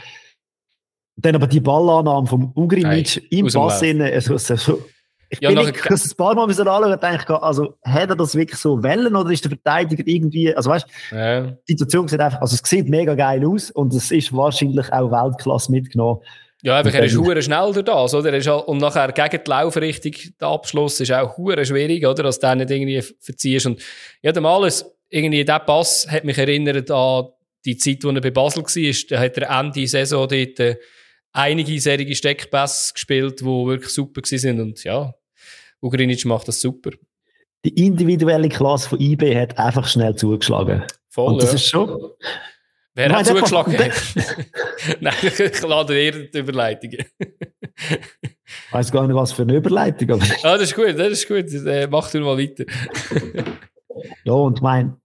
Dann aber die Ballannahme vom Ugrinic im Pass innen, also, also, ich ja, bin nicht, das ein paar Mal müssen anschauen und denke, also, hat er das wirklich so wollen oder ist der Verteidiger irgendwie, also weißt, ja. die Situation sieht einfach, also es sieht mega geil aus und es ist wahrscheinlich auch Weltklasse mitgenommen. Ja, einfach, er ist hure schnell durch das, oder? Er ist auch, und nachher gegen die Laufrichtung, der Abschluss ist auch hure schwierig, oder? Dass du den nicht irgendwie verziehst. Und ja, der Malus, irgendwie, der Pass hat mich erinnert an die Zeit, wo er bei Basel war. Da hat er Ende Saison dort äh, einige serige Steckpässe gespielt, die wirklich super waren. Und ja, Ugrinic macht das super. Die individuelle Klasse von IB hat einfach schnell zugeschlagen. Voll, Und das ja. ist schon... Wer Nein, hat zugeschlagen? Nein, ich lade eher die Überleitungen. ich weiß gar nicht, was für eine Überleitung. Aber ah, das ist gut, das ist gut. Äh, mach du mal weiter. ja, und mein,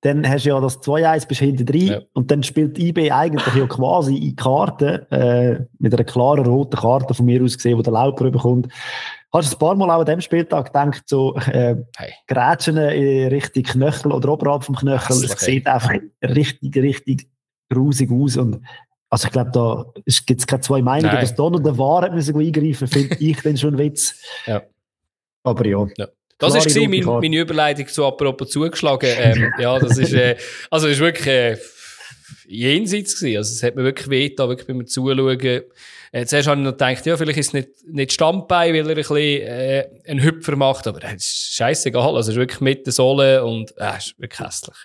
dann hast du ja das 2-1 bis hinten drin ja. und dann spielt IB eigentlich ja quasi in Karten, äh, mit einer klaren roten Karte von mir aus gesehen, wo der Lauper bekommt. Hast du ein paar Mal auch an dem Spieltag gedacht, so äh, hey. Grätschen in Richtung Knöchel oder oberhalb vom Knöchel? Es sieht einfach richtig, richtig grusig aus. Und also ich glaube, da gibt es keine zwei Meinungen, Nein. dass da noch der Wahrheit müssen eingreifen finde ich dann schon ein Witz. Ja. Aber ja. ja. Das war mein, meine Überleitung zu apropos zugeschlagen. Ähm, ja, das ist, äh, also ist wirklich äh, jenseits gewesen. Also es hat mir wirklich weh da wirklich beim Zuschauen äh, zuerst habe ich noch gedacht, ja, vielleicht ist es nicht, nicht Standbein, weil er ein bisschen äh, einen Hüpfer macht, aber das ist scheißegal. Also es ist wirklich mit der Sohle und äh, ist wirklich hässlich.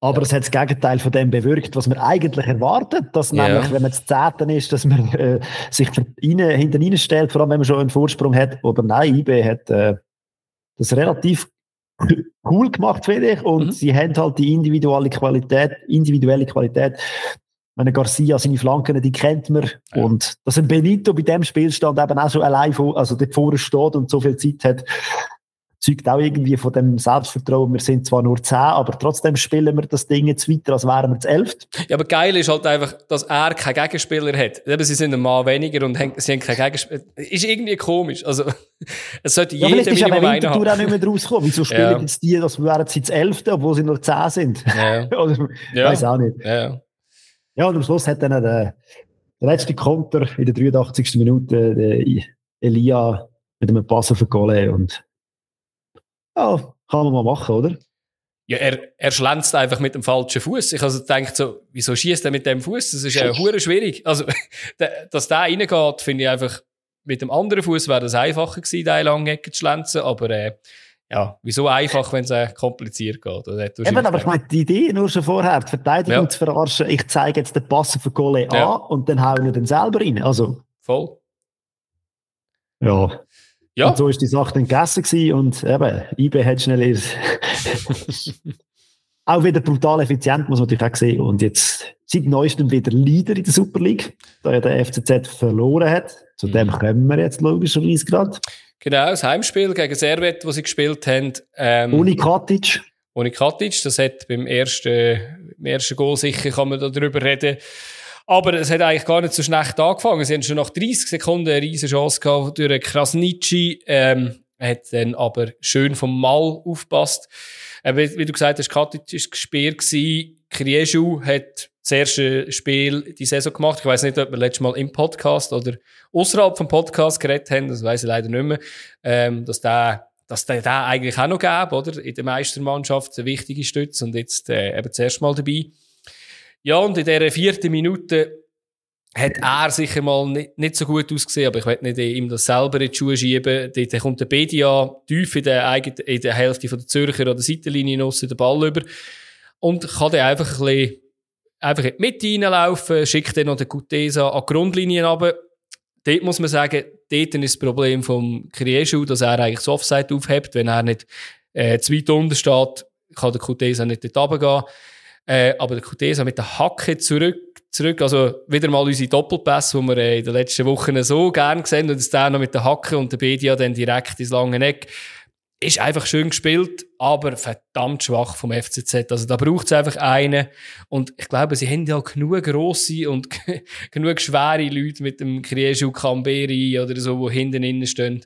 Aber es hat das Gegenteil von dem bewirkt, was man eigentlich erwartet, dass ja. nämlich, wenn man zu Zehnten ist, dass man äh, sich rein, hinten stellt, vor allem wenn man schon einen Vorsprung hat. Aber nein, IB hat äh, das relativ cool gemacht, finde ich. Und mhm. sie haben halt die individuelle Qualität, individuelle Qualität meine Garcia, seine Flanken, die kennt man. Ja. Und dass ein Benito bei dem Spielstand eben auch so allein vor, also dort vorne steht und so viel Zeit hat, zeugt auch irgendwie von dem Selbstvertrauen. Wir sind zwar nur zehn, aber trotzdem spielen wir das Ding jetzt weiter, als wären wir zu elf. Ja, aber geil ist halt einfach, dass er keinen Gegenspieler hat. Eben, sie sind ein Mann weniger und haben, sie haben keinen Gegenspieler. Ist irgendwie komisch. Also, es sollte ja, jeder Minimum einen haben. Vielleicht ist auch nicht mehr rausgekommen. Wieso spielen ja. jetzt die, dass wären sie zu elf, obwohl sie nur zehn sind? Ja. Oder, ja. Weiß auch nicht. Ja. Ja, und am Schluss hat dann der, der letzte Konter in der 83. Minute der Elia mit einem Pass auf Goal und ja, kann man mal machen, oder? Ja, er, er schlänzt einfach mit dem falschen Fuß. Ich also denke so, wieso schießt er mit dem Fuß? Das ist ja hure schwierig. Also, dass der reingeht, finde ich einfach, mit dem anderen Fuß wäre das einfacher gewesen, den lange Ecke zu schlänzen, aber äh, ja, wieso einfach, wenn es äh, kompliziert geht? Oder? Eben, aber ich meine, die Idee nur schon vorher, die Verteidigung ja. zu verarschen, ich zeige jetzt den Pass für Goalie ja. an und dann hauen wir den selber rein. Also. Voll. Ja. Ja. Und so ist die Sache dann gegessen gewesen und eben, IB hat schnell auch wieder brutal effizient, muss man natürlich auch sehen. Und jetzt seit neuestem wieder Leader in der Super League, da ja der FCZ verloren hat. Zu dem mhm. kommen wir jetzt logischerweise gerade. Genau, das Heimspiel gegen Servet, das sie gespielt haben. Ähm, ohne Katic. Ohne Katic. Das hat beim ersten, beim ersten Goal sicher, kann man darüber reden. Aber es hat eigentlich gar nicht so schlecht angefangen. Sie haben schon nach 30 Sekunden eine riesige Chance gehabt durch Krasnitschi. Ähm, hat dann aber schön vom Mal aufgepasst. Äh, wie, wie, du gesagt hast, Katic war gewesen. Krieschu hat das erste Spiel die Saison gemacht. Ich weiß nicht, ob wir letztes Mal im Podcast oder außerhalb vom Podcast geredet haben, das weiß ich leider nicht mehr, ähm, dass der dass der, der eigentlich auch noch gäbe, oder? In der Meistermannschaft eine wichtige Stütze und jetzt äh, eben das erste Mal dabei. Ja, und in dieser vierten Minute hat er sicher mal nicht, nicht so gut ausgesehen, aber ich will nicht ihm das selber in die Schuhe schieben. Dort kommt der Bedia tief in der, eigenen, in der Hälfte von der Zürcher an der Seitenlinie raus, den Ball über und kann dann einfach ein bisschen einfach in die Mitte reinlaufen, schickt dann noch den Gutesa an die Grundlinie runter. Dort muss man sagen, dort ist das Problem vom Krieschu, dass er eigentlich das Offside aufhebt. Wenn er nicht äh, zu weit unten steht, kann der Kutesa nicht dort runtergehen. Äh, aber der Kutesa mit der Hacke zurück, zurück, also wieder mal unsere Doppelpässe, die wir äh, in den letzten Wochen so gern gesehen und jetzt der noch mit der Hacke und der Bedia dann direkt ins lange Eck ist einfach schön gespielt, aber verdammt schwach vom FCZ. Also da braucht es einfach einen. Und ich glaube, sie haben ja genug grosse und genug schwere Leute mit dem Krieschu Camberi oder so, die hinten innen stehen.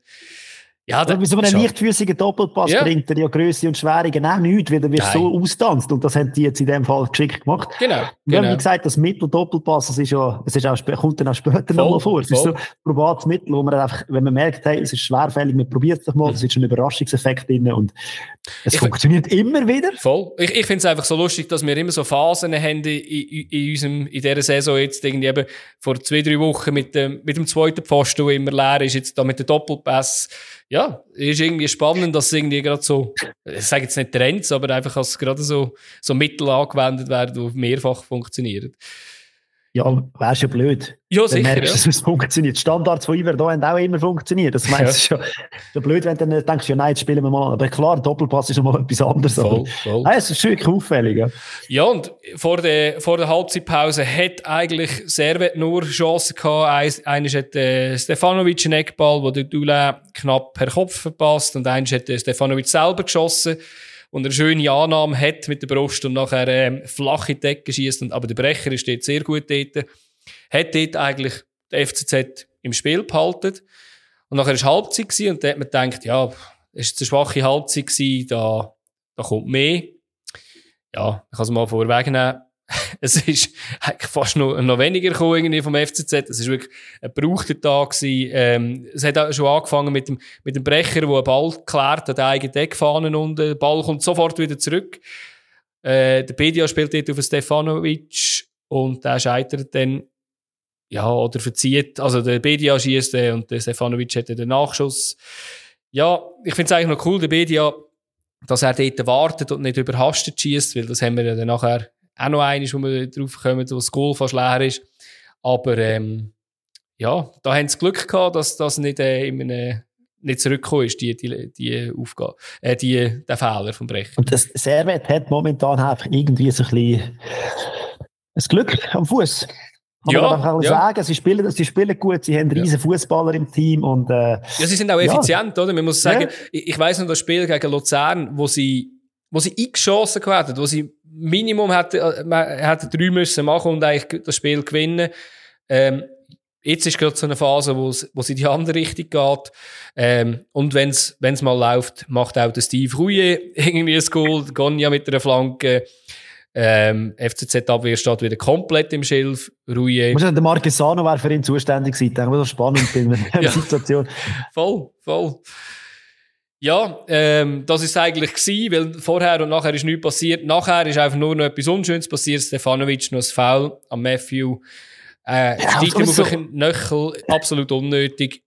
Ja, da, so einen leichtfüßigen Doppelpass ja. bringt er ja Größe und Schwere genau nichts, weil er wird so austanzt. Und das haben die jetzt in dem Fall geschickt gemacht. Genau. Wir genau. haben gesagt, das Mittel-Doppelpass, das ist ja, es ist auch, kommt dann auch später nochmal vor. Es voll. ist so ein probates Mittel, wo man einfach, wenn man merkt, hey, es ist schwerfällig, man probiert es doch mal, es ist ein Überraschungseffekt drin und es ich funktioniert immer wieder. Voll. Ich, ich finde es einfach so lustig, dass wir immer so Phasen haben in, in, in unserem, in dieser Saison jetzt irgendwie eben vor zwei, drei Wochen mit dem, mit dem zweiten Pfosten, der immer leer ist, jetzt da mit dem Doppelpass ja, ist irgendwie spannend, dass irgendwie gerade so, ich sage jetzt nicht Trends, aber einfach, dass gerade so, so Mittel angewendet werden, die mehrfach funktionieren. Ja, wär's ja blöd. Ja, sicher. Merkst, ja. dass es funktioniert. Standards von Iver da haben auch immer funktioniert. Das meinst ja. ja blöd, wenn du dann denkst, ja, nein, jetzt spielen wir mal. Aber klar, Doppelpass ist mal etwas anderes. Voll, voll. Nein, es ist wirklich auffällig. Ja, ja und vor der, vor der Halbzeitpause hat eigentlich Servet nur Chancen gehabt. Eines hat äh, Stefanovic einen Eckball, wo der Dula knapp per Kopf verpasst und eines hat äh, Stefanovic selber geschossen und eine schöne Annahme hat mit der Brust und nachher ähm, flache Decke schießt. Aber der Brecher ist dort sehr gut dort. Hat dort eigentlich der FCZ im Spiel behalten. Und nachher war Halbzeit gewesen, und da hat man gedacht, ja, es war eine schwache Halbzeit gewesen, da, da kommt mehr. Ja, ich kann es mal vorwegnehmen. es ist fast noch, noch weniger gekommen irgendwie vom FCZ. Es ist wirklich ein gebrauchter Tag gewesen. Ähm, es hat auch schon angefangen mit dem, mit dem Brecher, der einen Ball klärt, an der eigenen Deckfahnen und der Ball kommt sofort wieder zurück. Äh, der Pedia spielt dort auf Stefanovic und der scheitert dann ja, oder verzieht. Also der Bedia schießt und der Stefanovic hätte den Nachschuss. Ja, ich finde es eigentlich noch cool, der Bedia, dass er dort wartet und nicht überhastet schießt, weil das haben wir ja dann nachher auch noch eines, wo wir drauf kommen, wo das Goal fast leer ist. Aber ähm, ja, da haben sie Glück gehabt, dass das nicht äh, in einem nicht zurückgekommen ist, die, die, die Aufgabe, äh, die, der Fehler vom Brecht. Und das Servet hat momentan einfach irgendwie so ein bisschen ein Glück am Fuß. Kann ja, man ja. sagen, sie spielen, sie spielen gut, sie haben riesen ja. Fußballer im Team und äh, ja, sie sind auch effizient, ja. oder? Man muss sagen, ich, ich weiß noch das Spiel gegen Luzern, wo sie, wo sie x Chancen hatten, wo sie Minimum hätte, äh, man hätte drei müssen machen und eigentlich das Spiel gewinnen. Ähm, jetzt ist gerade so eine Phase, wo es, in die andere Richtung geht. Ähm, und wenn es mal läuft, macht auch der Steve Rouillet irgendwie ein Goal, Gonja mit einer Flanke. Ähm, FCZ-Abwehr steht wieder komplett im Schilf. Muss der Marquesano wäre für ihn zuständig gewesen. Das war spannend in der Situation. Voll, voll. Ja, ähm, das ist eigentlich gewesen, weil vorher und nachher ist nichts passiert. Nachher ist einfach nur noch etwas Unschönes passiert. Stefanovic noch ein Foul am Matthew. Äh, ja, steigt ihm auf so. den Knöchel. Absolut unnötig.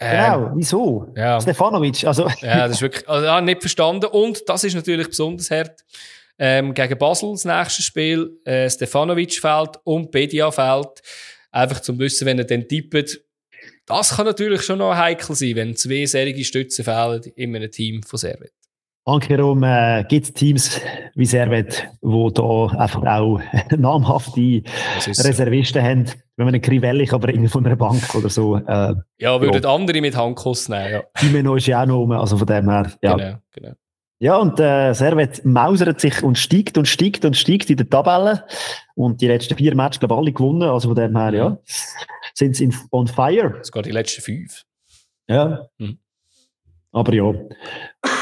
Ähm, genau, wieso? Ja. Stefanovic, also. ja, das ist wirklich, also, ja, nicht verstanden. Und das ist natürlich besonders hart. Ähm, gegen Basel das nächste Spiel. Äh, Stefanovic fällt und Bedia fällt. Einfach zum Wissen, wenn er dann tippt, das kann natürlich schon noch heikel sein, wenn zwei serige Stützen fehlen in einem Team von Servet. Ankerum äh, gibt es Teams wie Servet, wo da einfach auch namhafte Reservisten so. haben. Wenn man einen Crivelli kann bringen von einer Bank oder so. Äh, ja, würden ja. andere mit Handkuss nehmen, ja. Imeno ist ja auch noch rum, also von dem her. Ja. Genau, genau. Ja, und äh, Servet mausert sich und steigt und steigt und steigt in der Tabelle. Und die letzten vier Matches, glaube ich, alle gewonnen. Also von dem her, ja, sind sie on fire. Sogar die letzten fünf. Ja. Mhm. Aber ja. Und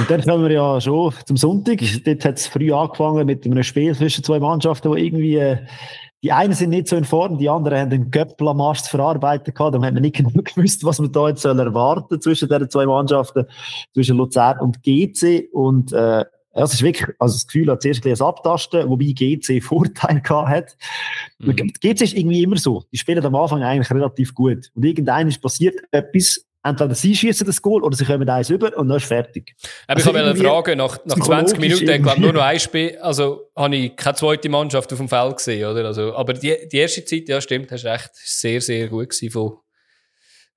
dann kommen wir ja schon zum Sonntag. Dort hat es früh angefangen mit einem Spiel zwischen zwei Mannschaften, die irgendwie, äh, die einen sind nicht so in Form, die anderen haben den Göpplermarsch zu verarbeiten gehabt. Da hat man nicht genau gewusst, was man da jetzt soll erwarten zwischen diesen zwei Mannschaften, zwischen Luzern und GC. Und, äh, es ist wirklich, also das Gefühl hat zuerst ein Abtasten, wobei GC Vorteil gehabt hat. Mhm. GC ist irgendwie immer so. Die spielen am Anfang eigentlich relativ gut. Und irgendein ist passiert etwas, entweder sie schießen das Goal oder sie kommen eins über und dann ist fertig. Aber also ich habe eine Frage, nach, nach 20 Minuten, ich glaube nur noch ein Spiel, also habe ich keine zweite Mannschaft auf dem Feld gesehen, oder? Also, aber die, die erste Zeit, ja stimmt, hast recht, sehr, sehr gut gewesen von,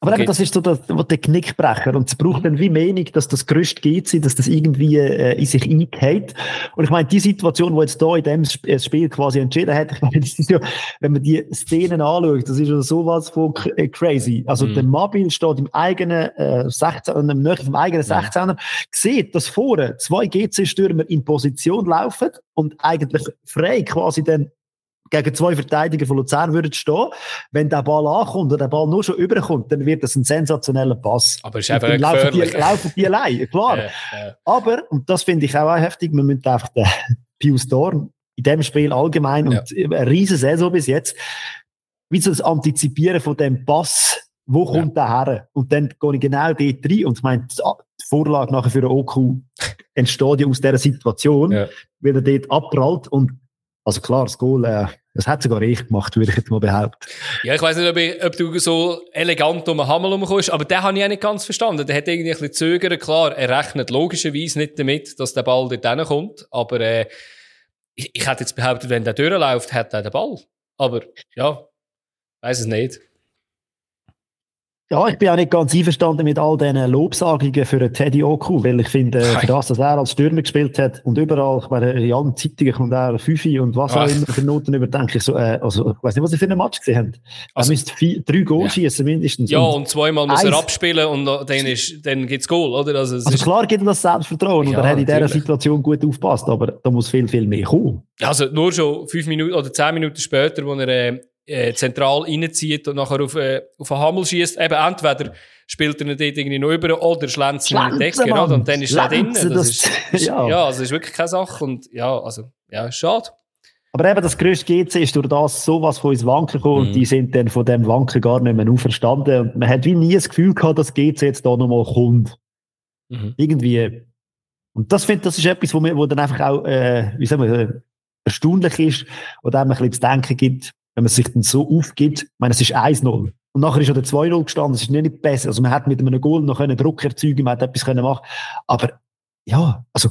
aber eben, das ist so der, der Knickbrecher. Und es braucht dann wie Mening, dass das Gerüst geht, dass das irgendwie äh, in sich eingeht. Und ich meine, die Situation, die jetzt da in dem äh, Spiel quasi entschieden hat, ich meine, das ist ja, wenn man die Szenen anschaut, das ist ja sowas von äh, crazy. Also mhm. der Mobil steht im eigenen äh, 16, im Nähe vom eigenen 16er, ja. sieht, dass vorne zwei GC-Stürmer in Position laufen und eigentlich frei quasi dann gegen zwei Verteidiger von Luzern würden stehen. Wenn der Ball ankommt oder der Ball nur schon überkommt, dann wird das ein sensationeller Pass. Aber es ist einfach dann laufen die, laufen die allein, klar. Ja, ja. Aber, und das finde ich auch heftig, man müsste einfach den Pius Dorn in dem Spiel allgemein und ja. eine riesige Saison bis jetzt, wie so das Antizipieren von dem Pass, wo kommt der her? Und dann gehe ich genau dort rein und meine, die Vorlage nachher für den OQ entsteht ja aus dieser Situation, weil er dort abprallt und also klar, das Goal, äh, das hat sogar ich gemacht, würde ich jetzt mal behaupten. Ja, ich weiß nicht, ob, ich, ob, du so elegant um den Hammer herumkommst, aber den habe ich auch nicht ganz verstanden. Der hat irgendwie ein bisschen zögern. Klar, er rechnet logischerweise nicht damit, dass der Ball dort kommt, aber äh, ich, ich hätte jetzt behauptet, wenn der durchläuft, hat er den Ball. Aber ja, weiß es nicht. Ja, ich bin auch nicht ganz einverstanden mit all diesen Lobsagungen für Teddy Oku, weil ich finde, äh, für das, dass er als Stürmer gespielt hat und überall, ich meine, in allen Zeitungen kommt er Fünfi und was auch immer für Noten über, denke ich so, äh, also, ich weiß nicht, was sie für einen Match gesehen haben. Also, er müsste vier, drei Goal ja. schießen mindestens. Ja, und, und zweimal muss er abspielen und dann, ist, dann gibt's Goal, oder? Also, also klar gibt er das Selbstvertrauen ja, und er hat in dieser Situation gut aufgepasst, aber da muss viel, viel mehr kommen. Also, nur schon fünf Minuten oder zehn Minuten später, wo er, äh, äh, zentral reinzieht und nachher auf, äh, auf einen Hammel schießt. Eben entweder spielt er ihn dort irgendwie noch über oder schlänzt ihn in die Decke, oder? Und dann ist er drin. Das, das ist, ja. ja, also ist wirklich keine Sache und ja, also, ja, schade. Aber eben das grösste GC ist durch das sowas von ins Wanken gekommen mhm. und die sind dann von dem Wanken gar nicht mehr auferstanden. Und man hat wie nie das Gefühl gehabt, dass GC jetzt da nochmal kommt. Mhm. Irgendwie. Und das finde das ist etwas, wo, mir, wo dann einfach auch, äh, wie sagen wir, erstaunlich ist oder einem ein bisschen zu denken gibt, wenn man sich dann so aufgibt, ich meine, es ist 1-0. Und nachher ist oder 2-0 gestanden, es ist nicht besser. Also man hat mit einem Goal noch einen Druck erzeugen, man hat etwas können machen. Aber, ja, also,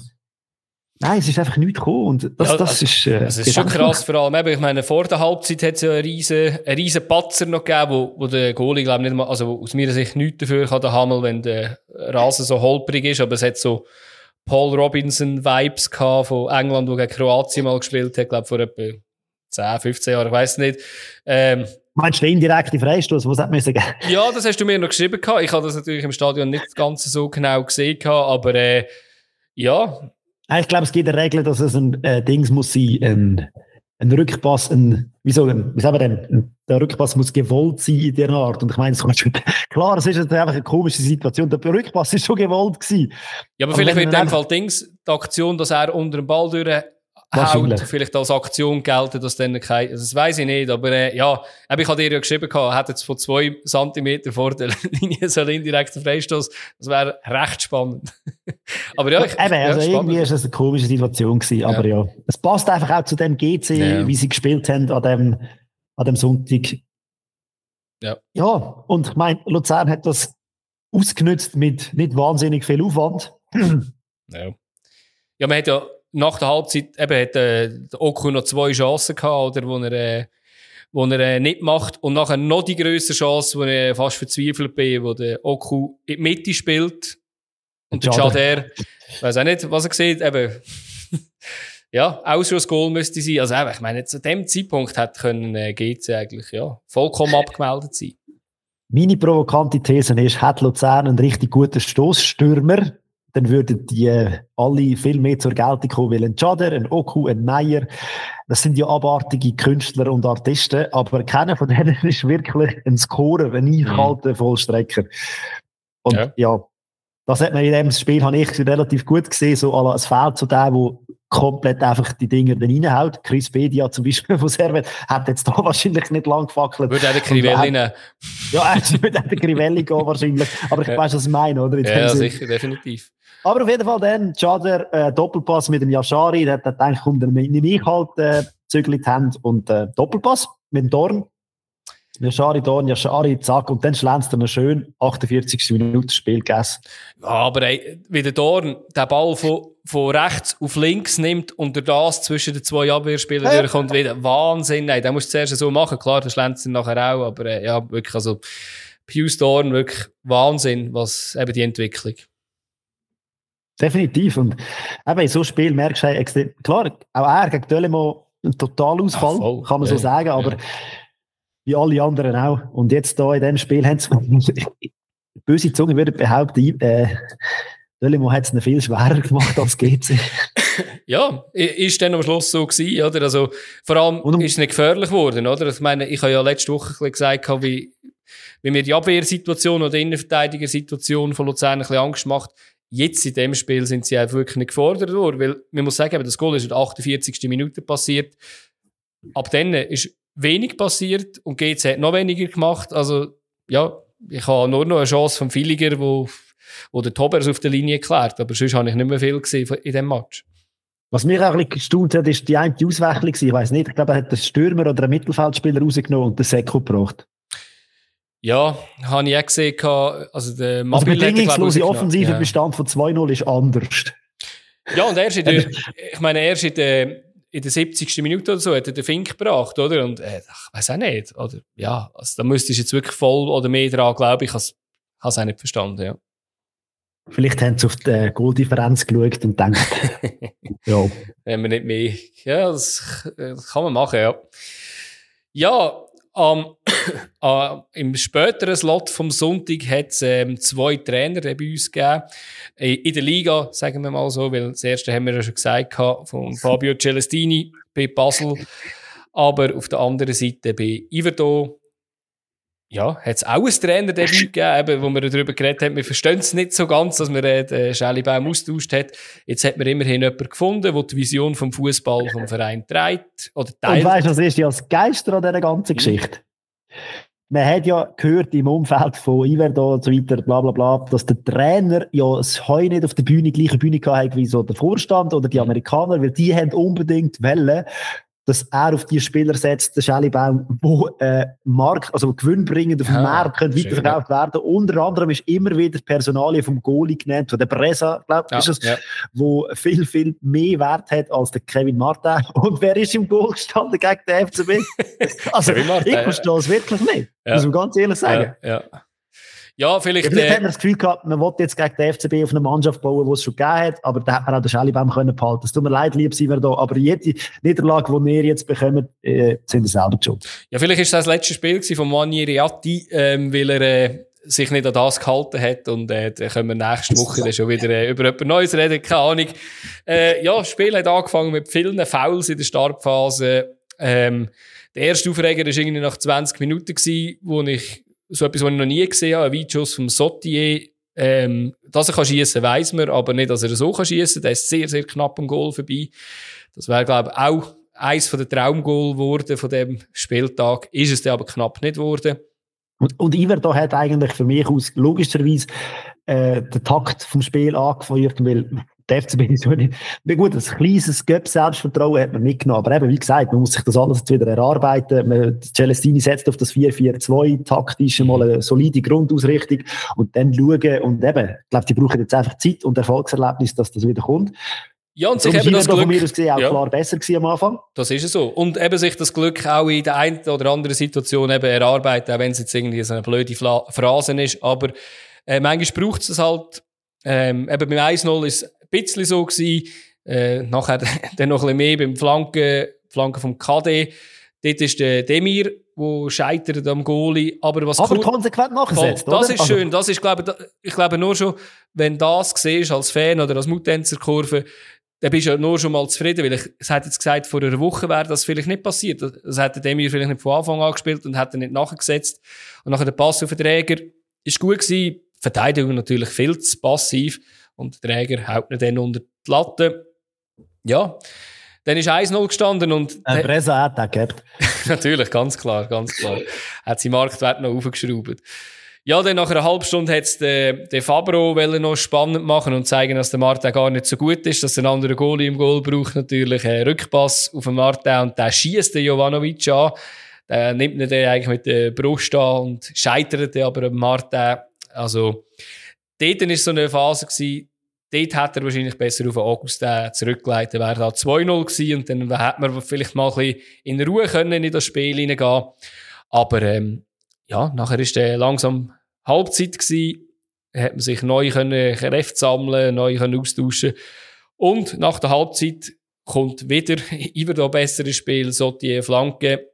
Nein, es ist einfach nichts gekommen. Und das, ja, das ist, äh, das ist schon krass, vor allem. Ich meine, vor der Halbzeit hat es ja einen riesen, einen riesen Patzer noch gegeben, wo, wo der Goalie, glaube nicht mal, also aus meiner Sicht nichts dafür kann, der Hamel, wenn der Rasen so holprig ist, aber es hat so Paul Robinson Vibes gehabt von England, wo gegen Kroatien mal gespielt hat, glaube vor etwa 10, 15 Jahre, ich weiß nicht. Ähm, Meinst du den indirekten Freistoß, was hat müssen geben? Ja, das hast du mir noch geschrieben gehabt. Ich habe das natürlich im Stadion nicht ganz so genau gesehen gehabt, aber äh, ja. Ich glaube, es gibt eine Regel, dass es ein äh, Dings muss sein, ein, ein Rückpass, ein, wie sagen, wie sagen wir denn, der Rückpass muss gewollt sein in der Art. Und ich meine, es schon, klar, es ist einfach eine komische Situation. Der Rückpass ist schon gewollt gewesen. Ja, aber, aber vielleicht wird in dem Fall Dings, die Aktion, dass er unter dem Ball durch haut, vielleicht als Aktion gelten, dass dann kein, also das weiß ich nicht, aber äh, ja, ich habe dir ja geschrieben, gehabt, hätte jetzt von zwei Zentimeter vor der Linie so einen indirekten Freistoß, das wäre recht spannend. aber ja, ich, Eben, also ja, irgendwie ist das eine komische Situation gewesen, aber ja. ja. Es passt einfach auch zu dem GC, ja. wie sie gespielt haben an dem, an dem Sonntag. Ja. Ja, und ich meine, Luzern hat das ausgenutzt mit nicht wahnsinnig viel Aufwand. ja. Ja, man hat ja nach der Halbzeit eben hat äh, der Oku noch zwei Chancen gehabt, oder, wo er, äh, wo er äh, nicht macht. Und nachher noch die größere Chance, wo ich fast verzweifelt bin, wo der Oku in die Mitte spielt. Und der Chader, weiß auch nicht, was er sieht, eben, ja, Ausschussgoal müsste sein. Also eben, ich meine, zu dem Zeitpunkt hätte können äh, GC eigentlich, ja, vollkommen abgemeldet sein. Meine provokante These ist, hat Luzern einen richtig guten Stoßstürmer, dann würden die äh, alle viel mehr zur Geltung kommen, weil ein Chader, ein Oku, ein Meyer, das sind ja abartige Künstler und Artisten, aber keiner von denen ist wirklich ein Scorer, ein mhm. Vollstrecker. Und ja, ja das hat man in dem Spiel, habe ich relativ gut gesehen, so es fehlt zu dem, wo komplett einfach die Dinger dann reinhaut. Chris Bedia zum Beispiel von Servet hat jetzt da wahrscheinlich nicht lang gefackelt. Würde auch der Crivelli nehmen. Ja, er würde auch der Crivelli gehen wahrscheinlich. Aber ich ja. weiß, was ich meine, oder? In ja, sicher, definitiv. Aber auf jeden Fall dann, Chader, äh, Doppelpass mit dem Yashari, der hat gedacht, komm, dann nehme ich halt äh, Zügel in die und äh, Doppelpass mit dem Dorn. Yashari, Dorn, Yashari, zack, und dann schlänzt er noch schön 48. Minute Spiel gegessen. Ja, aber ey, wie der Dorn den Ball von, von rechts auf links nimmt und durch das zwischen den zwei Abwehrspielern hey. durchkommt, wieder Wahnsinn. Nein, den musst du zuerst so machen. Klar, der schlänzt er nachher auch, aber äh, ja, wirklich, also Pius Dorn, wirklich Wahnsinn, was eben die Entwicklung. Definitiv. Und eben in so einem Spiel merkst du, extrem, klar, auch er gegen Dölemo ein Totalausfall, Ach, kann man ja, so sagen, aber ja. wie alle anderen auch. Und jetzt da in diesem Spiel haben sie, böse Zunge würde behaupten, äh, Dölemo hat es viel schwerer gemacht als GC. ja, ist dann am Schluss so gewesen, oder? Also, vor allem um, ist es nicht gefährlich geworden, oder? Ich meine, ich habe ja letzte Woche gesagt, wie, wie mir die Abwehrsituation oder die Innenverteidigersituation von Luzern ein bisschen Angst macht Jetzt in dem Spiel sind sie einfach wirklich nicht gefordert worden, weil man muss sagen, das Goal ist in der 48. Minute passiert. Ab dann ist wenig passiert und GC hat noch weniger gemacht. Also, ja, ich habe nur noch eine Chance vom Villiger, wo, wo der Tobers auf der Linie klärt. Aber sonst habe ich nicht mehr viel gesehen in diesem Match. Was mich auch ein bisschen gestaunt hat, ist die eine Auswechslung. Ich weiß nicht, ich glaube, er hat einen Stürmer oder einen Mittelfeldspieler rausgenommen und den Seko gebracht. Ja, habe ich auch gesehen. Also, der also bedingungslose offensive ja. Bestand von 2-0 ist anders. Ja, und erst in der, ich meine, erst in der, in der 70. Minute oder so hat er den Fink gebracht, oder? Und, äh, ich weiß auch nicht, oder? Ja, also, da müsstest du jetzt wirklich voll oder mehr dran glauben. Ich habe es auch nicht verstanden, ja. Vielleicht haben sie auf die Goaldifferenz geschaut und denkt, ja. Wenn wir nicht mehr, ja, das, das kann man machen, ja. Ja, Um, uh, Im späteren Slot vom Sonntag hat es ähm, zwei Trainer bei uns gegeben. In der Liga, sagen wir mal so, weil das erste haben wir ja schon gesagt, von Fabio Celestini bei Basel. Aber auf der anderen Seite bei Iverdo ja, hat es auch ein Trainer-Debüt gegeben, wo wir darüber geredet haben. Wir verstehen es nicht so ganz, dass man äh, Schellibaum austauscht hat. Jetzt hat man immerhin jemanden gefunden, der die Vision vom Fußball vom Verein trägt oder teilt. Und weißt du, was ist ja das Geister an dieser ganzen Geschichte? Man hat ja gehört im Umfeld von Iverdo und so weiter, bla bla bla, dass der Trainer ja das Heu nicht auf der Bühne, gleiche Bühne gehabt wie so der Vorstand oder die mhm. Amerikaner, weil die haben unbedingt wollen, dass er auf die Spieler setzt, der Schellibaum, wo äh, Markt, also gewinnbringend auf dem ja, Markt können weiterverkauft werden. Unter anderem ist immer wieder Personalie vom Goalie genannt, von der Bresa, glaube ich, ja, ist es, ja. wo viel, viel mehr Wert hat als der Kevin Martin. Und wer ist im Goal gestanden gegen den FCB? also, ich verstehe es wirklich nicht, muss man ganz ehrlich sagen. Ja. Vielleicht. Vielleicht äh, hat man das Gefühl gehabt, man wollte jetzt gegen den FCB auf eine Mannschaft bauen, die es schon gegeben hat, aber da hat man auch den Schellibaum können behalten. Es tut mir leid, lieb sind wir da, aber jede Niederlage, die wir jetzt bekommen, äh, sind wir selber schuld. Ja, vielleicht ist das das letzte Spiel von Manieri Atti, ähm, weil er äh, sich nicht an das gehalten hat und äh, dann können wir nächste Woche dann schon wieder äh, über etwas Neues reden, keine Ahnung. Äh, ja, das Spiel hat angefangen mit vielen Fouls in der Startphase. Ähm, der erste Aufreger war irgendwie nach 20 Minuten, gewesen, wo ich so etwas, was ich noch nie gesehen habe, ein Weitschuss vom Sottier. Ähm, dass er schießen kann weiss man, aber nicht, dass er so kann schießen kann. Der ist sehr, sehr knapp am Goal vorbei. Das wäre, glaube ich, auch eins den Traumgoal geworden von dem Spieltag. Ist es dann aber knapp nicht geworden. Und, und Iver da hat eigentlich für mich aus logischerweise äh, den Takt vom Spiel angefeuert, weil der FCB ist so nicht. Gut, ein kleines Göpp-Selbstvertrauen hat man mitgenommen. Aber eben, wie gesagt, man muss sich das alles jetzt wieder erarbeiten. Man, Celestini setzt auf das 4-4-2 taktisch mal eine solide Grundausrichtung und dann schauen. Und eben, ich glaube, die brauchen jetzt einfach Zeit und Erfolgserlebnis, dass das wieder kommt. Ja, und sich eben das Glück... von mir aus gesehen auch ja. klar besser am Anfang. Das ist es so. Und eben sich das Glück auch in der einen oder anderen Situation eben erarbeiten, auch wenn es jetzt irgendwie so eine blöde Phrase ist. Aber äh, manchmal braucht es halt, ähm, eben beim 1-0 ist bisschen so gewesen. Äh, nachher dann noch ein bisschen mehr beim Flanken, Flanken vom KD. Dort ist der Demir, der scheitert am Goalie. Aber was Aber cool, konsequent nachgesetzt, Das oder? ist also schön. Das ist, glaube ich, glaube nur schon, wenn du das siehst als Fan oder als Muttenzerkurve, dann bist du ja nur schon mal zufrieden, weil ich, es hat jetzt gesagt, vor einer Woche wäre das vielleicht nicht passiert. Das hat der Demir vielleicht nicht von Anfang an gespielt und er nicht nachgesetzt. Und nachher der Pass auf den Träger ist gut gewesen Verteidigung natürlich viel zu passiv und der Träger haut ihn dann unter die Latte. Ja, dann ist 1-0 gestanden und... Äh, Bresa hat auch gehabt. natürlich, ganz klar, ganz klar. hat sie Marktwert noch aufgeschraubt. Ja, dann nach einer halben Stunde hat es den, den Fabro noch spannend machen und zeigen, dass der Martin gar nicht so gut ist, dass ein anderer Goalie im Goal braucht natürlich einen Rückpass auf den Martin und der schießt den Jovanovic an. Der nimmt ihn dann eigentlich mit der Brust an und scheitert aber am Martin. Also, dort war so eine Phase, gewesen, dort hätte er wahrscheinlich besser auf August zurückgeleitet, wäre da 2-0 gewesen und dann hätte man vielleicht mal ein in Ruhe können in das Spiel hineingehen. Aber, ähm, ja, nachher ist der langsam Halbzeit gewesen, hat man sich neu Kräfte sammeln, neu können austauschen. Und nach der Halbzeit kommt wieder über das bessere Spiel, so die Flanke,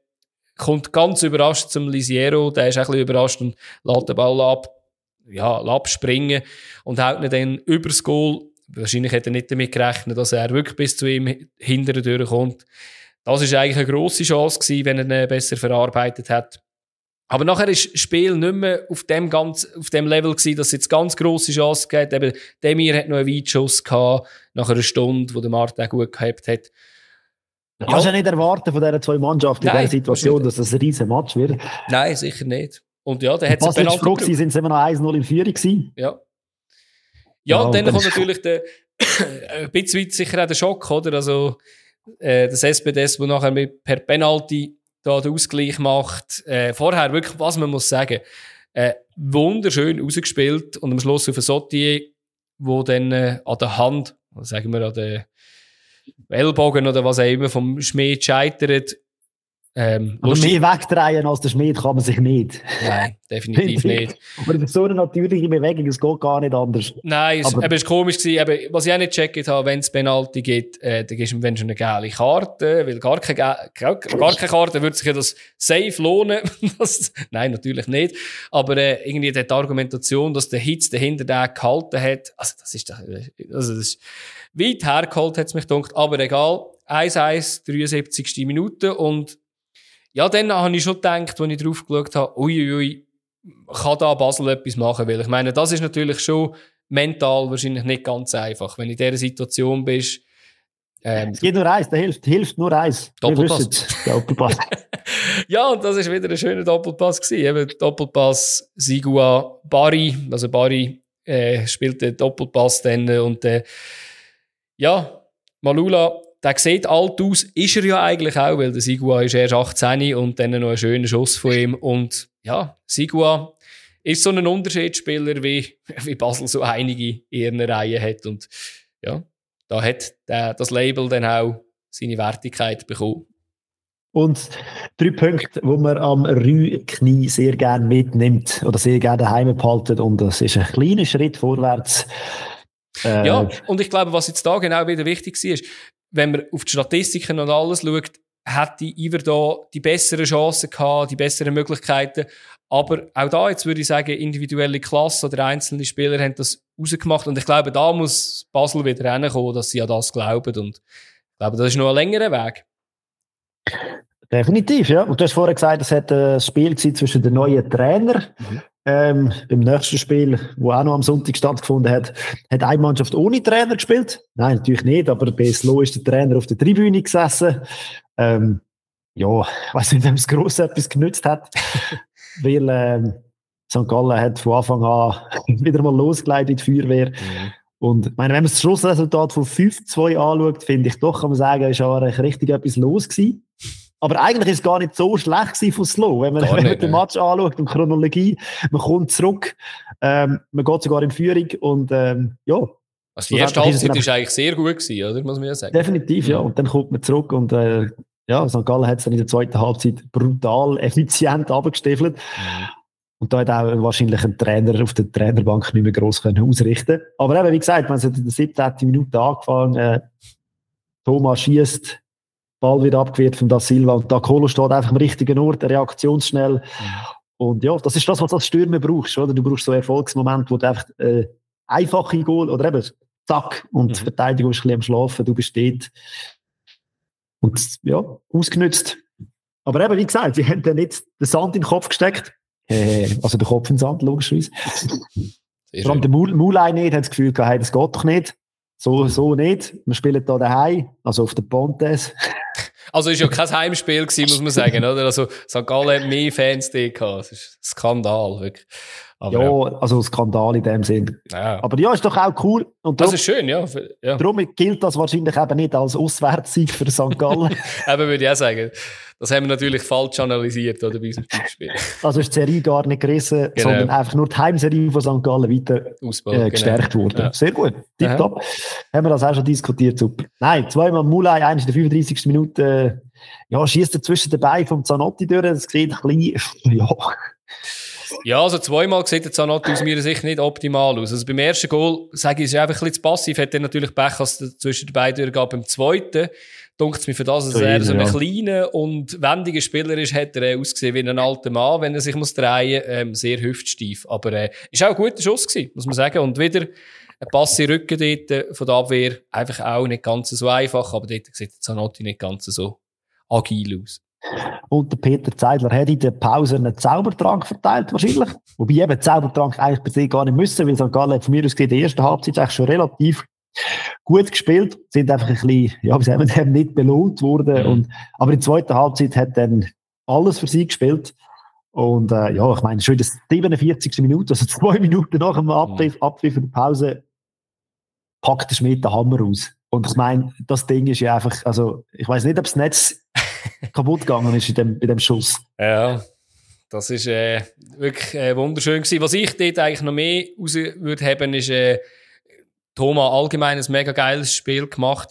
kommt ganz überrascht zum Lisiero, der ist ein bisschen überrascht und lässt den Ball ab, ja, abspringen und haut ihn dann übers Goal. Wahrscheinlich hätte er nicht damit gerechnet, dass er wirklich bis zu ihm hinterher durchkommt. Das ist eigentlich eine grosse Chance gewesen, wenn er ihn besser verarbeitet hat. Aber nachher ist das Spiel nicht mehr auf dem, ganz, auf dem Level gewesen, dass es jetzt ganz grosse Chance gibt. Eben, Demir hat noch einen Weitschuss gehabt, nach einer Stunde, wo der Martin auch gut gehabt hat. Ja. Kannst du ja nicht erwarten von diesen zwei Mannschaften in dieser Situation, dass es ein riesen Match wird? Nein, sicher nicht. Und ja, der hat es Penalty froh gewesen, sind sie immer noch 1-0 in Führung gewesen. Ja. Ja, ja und dann kommt natürlich der, ein bisschen weit sicher auch der Schock, oder? Also, äh, das SPDS, wo nachher mit, per Penalty da den Ausgleich macht. Äh, vorher wirklich, was man muss sagen, äh, wunderschön rausgespielt und am Schluss auf ein Sotier, wo dann äh, an der Hand, sagen wir an den Ellbogen oder was auch immer vom Schmied scheitert, ähm, Aber mehr wegdrehen als der Schmied kann man sich nicht. Nein, definitiv nicht. Aber so eine natürliche Bewegung, es geht gar nicht anders. Nein, es, war komisch. Gewesen, eben, was ich auch nicht gecheckt habe, wenn es Penalty gibt, äh, dann gibst du wenn schon eine geile Karte, weil gar keine, gar, gar keine Karte würde sich ja das safe lohnen. das, nein, natürlich nicht. Aber äh, irgendwie die Argumentation, dass der Hitz dahinter den gehalten hat, also das ist, also das ist weit hergeholt, hat es mich gedacht. Aber egal, 1-1, 73. Minute und ja, dann habe ich schon gedacht, als ich drauf geschaut habe, uiuiui, kann da Basel etwas machen? Weil ich meine, das ist natürlich schon mental wahrscheinlich nicht ganz einfach. Wenn du in dieser Situation bist, ähm, es geht nur eins, der hilft, hilft nur eins. Doppelpass. Doppelpass. ja, und das ist wieder ein schöner Doppelpass gewesen. Eben Doppelpass Sigua Bari, also Bari äh, spielt den Doppelpass dann und äh, ja, Malula der sieht alt aus, ist er ja eigentlich auch, weil der Sigua ist erst 18 und dann noch ein schöner Schuss von ihm. Und ja, Sigua ist so ein Unterschiedsspieler, wie, wie Basel so einige in ihren Reihen hat. Und ja, da hat der, das Label dann auch seine Wertigkeit bekommen. Und drei Punkte, wo man am Rühknie sehr gerne mitnimmt oder sehr gerne daheim behalten. Und das ist ein kleiner Schritt vorwärts. Äh, ja, und ich glaube, was jetzt da genau wieder wichtig ist, wenn man auf die Statistiken und alles schaut, hätte Iver da die besseren Chancen gehabt, die besseren Möglichkeiten. Aber auch da, jetzt würde ich sagen, individuelle Klasse oder einzelne Spieler haben das rausgemacht. Und ich glaube, da muss Basel wieder hinkommen, dass sie an das glauben. Und ich glaube, das ist noch ein längerer Weg. Definitiv, ja. Und du hast vorher gesagt, es hat ein Spiel zwischen den neuen Trainer. Mhm. Ähm, Im nächsten Spiel, wo auch noch am Sonntag stattgefunden hat, hat eine Mannschaft ohne Trainer gespielt. Nein, natürlich nicht, aber bei Slo ist der Trainer auf der Tribüne gesessen. Ähm, ja, ich weiß nicht, ob es gross etwas genützt hat, weil ähm, St. Gallen hat von Anfang an wieder mal losgeleitet in die Feuerwehr. Mhm. Und ich meine, wenn man das Schlussresultat von 5-2 anschaut, finde ich doch, kann man sagen, ist auch richtig etwas los gewesen. Aber eigentlich ist es gar nicht so schlecht von Slow, wenn man, wenn man den Match anschaut und Chronologie. Man kommt zurück, ähm, man geht sogar in Führung und ähm, ja. Also die erste Halbzeit war eigentlich sehr gut gewesen, oder? Muss man ja sagen. Definitiv, ja. Und dann kommt man zurück und äh, ja, St. Gallen hat es dann in der zweiten Halbzeit brutal effizient abgestiefelt. Mhm. Und da hat auch wahrscheinlich ein Trainer auf der Trainerbank nicht mehr gross können ausrichten Aber eben, wie gesagt, man hat in der 17. Minute angefangen, äh, Thomas schießt Ball wird abgewehrt von Da Silva und Da Colo steht einfach am richtigen Ort, reaktionsschnell. Mhm. Und ja, das ist das, was du als Stürmer brauchst, oder? Du brauchst so einen Erfolgsmoment, wo du einfach äh, einfache Goal oder eben zack und mhm. die Verteidigung ist ein bisschen am Schlafen, du bist dort. Und ja, ausgenützt. Aber eben, wie gesagt, sie haben dann nicht den Sand in den Kopf gesteckt. Also den Kopf in den Sand, logischerweise. Vor allem der Mulei nicht, hat das Gefühl gehabt, hey, das geht doch nicht. So, so nicht. Wir spielen hier daheim, also auf der Pontes. Also ist ja kein Heimspiel gewesen, muss man sagen, oder? Also St. Gallen hat mehr Fans da gehabt. Das ist ein Skandal, wirklich. Aber, ja, ja, also Skandal in dem Sinn. Ja. Aber ja, ist doch auch cool. Und darum, das ist schön, ja. ja. Darum gilt das wahrscheinlich eben nicht als Auswärtssieg für St. Gallen. eben würde ich auch sagen. Das haben wir natürlich falsch analysiert, oder, bei unserem Tippspiel. Also ist die Serie gar nicht gerissen, genau. sondern einfach nur die Heimserie von St. Gallen weiter Ausbau, äh, genau. gestärkt genau. worden. Ja. Sehr gut. Tipptopp. Haben wir das auch schon diskutiert, super. Nein, zweimal Mulai, eines in der 35. Minute, ja, schießt er zwischen den Beinen vom Zanotti durch, das sieht ein bisschen, ja, ja, also zweimal sieht der Zanotti aus meiner Sicht nicht optimal aus. Also beim ersten Goal, sage ich, ist einfach ein bisschen zu passiv. Hat er natürlich Pech, als zwischen den beiden durchgeht. Beim zweiten, dunkt es mir für das, dass er so ein ja. kleiner und wendiger Spieler ist, hat er ausgesehen wie ein alter Mann, wenn er sich muss drehen, ähm, sehr hüftstief. Aber, äh, ist auch ein guter Schuss gewesen, muss man sagen. Und wieder ein Pass in Rücken dort äh, von der Abwehr. Einfach auch nicht ganz so einfach, aber dort sieht der Zanotti nicht ganz so agil aus. Und der Peter Zeidler hat in der Pause einen Zaubertrank verteilt, wahrscheinlich. Wobei eben Zaubertrank eigentlich per se gar nicht müssen, weil St. Gallen von mir aus gesehen, die erste Halbzeit eigentlich schon relativ gut gespielt, sind einfach ein bisschen, ja, wie sagen wir, nicht belohnt worden. Mhm. Und, aber in der zweiten Halbzeit hat dann alles für sie gespielt. Und äh, ja, ich meine, schon in der 47. Minute, also zwei Minuten nach dem Abpfiff, mhm. Abpfiff der Pause, packt der Schmidt den Hammer aus. Und ich meine, das Ding ist ja einfach, also ich weiß nicht, ob das Netz kaputt gegangen ist in dem, in dem Schuss. Ja, das ist äh, wirklich äh, wunderschön gewesen. Was ich dort eigentlich noch mehr raus würde haben, ist äh, Thomas allgemein ein mega geiles Spiel gemacht.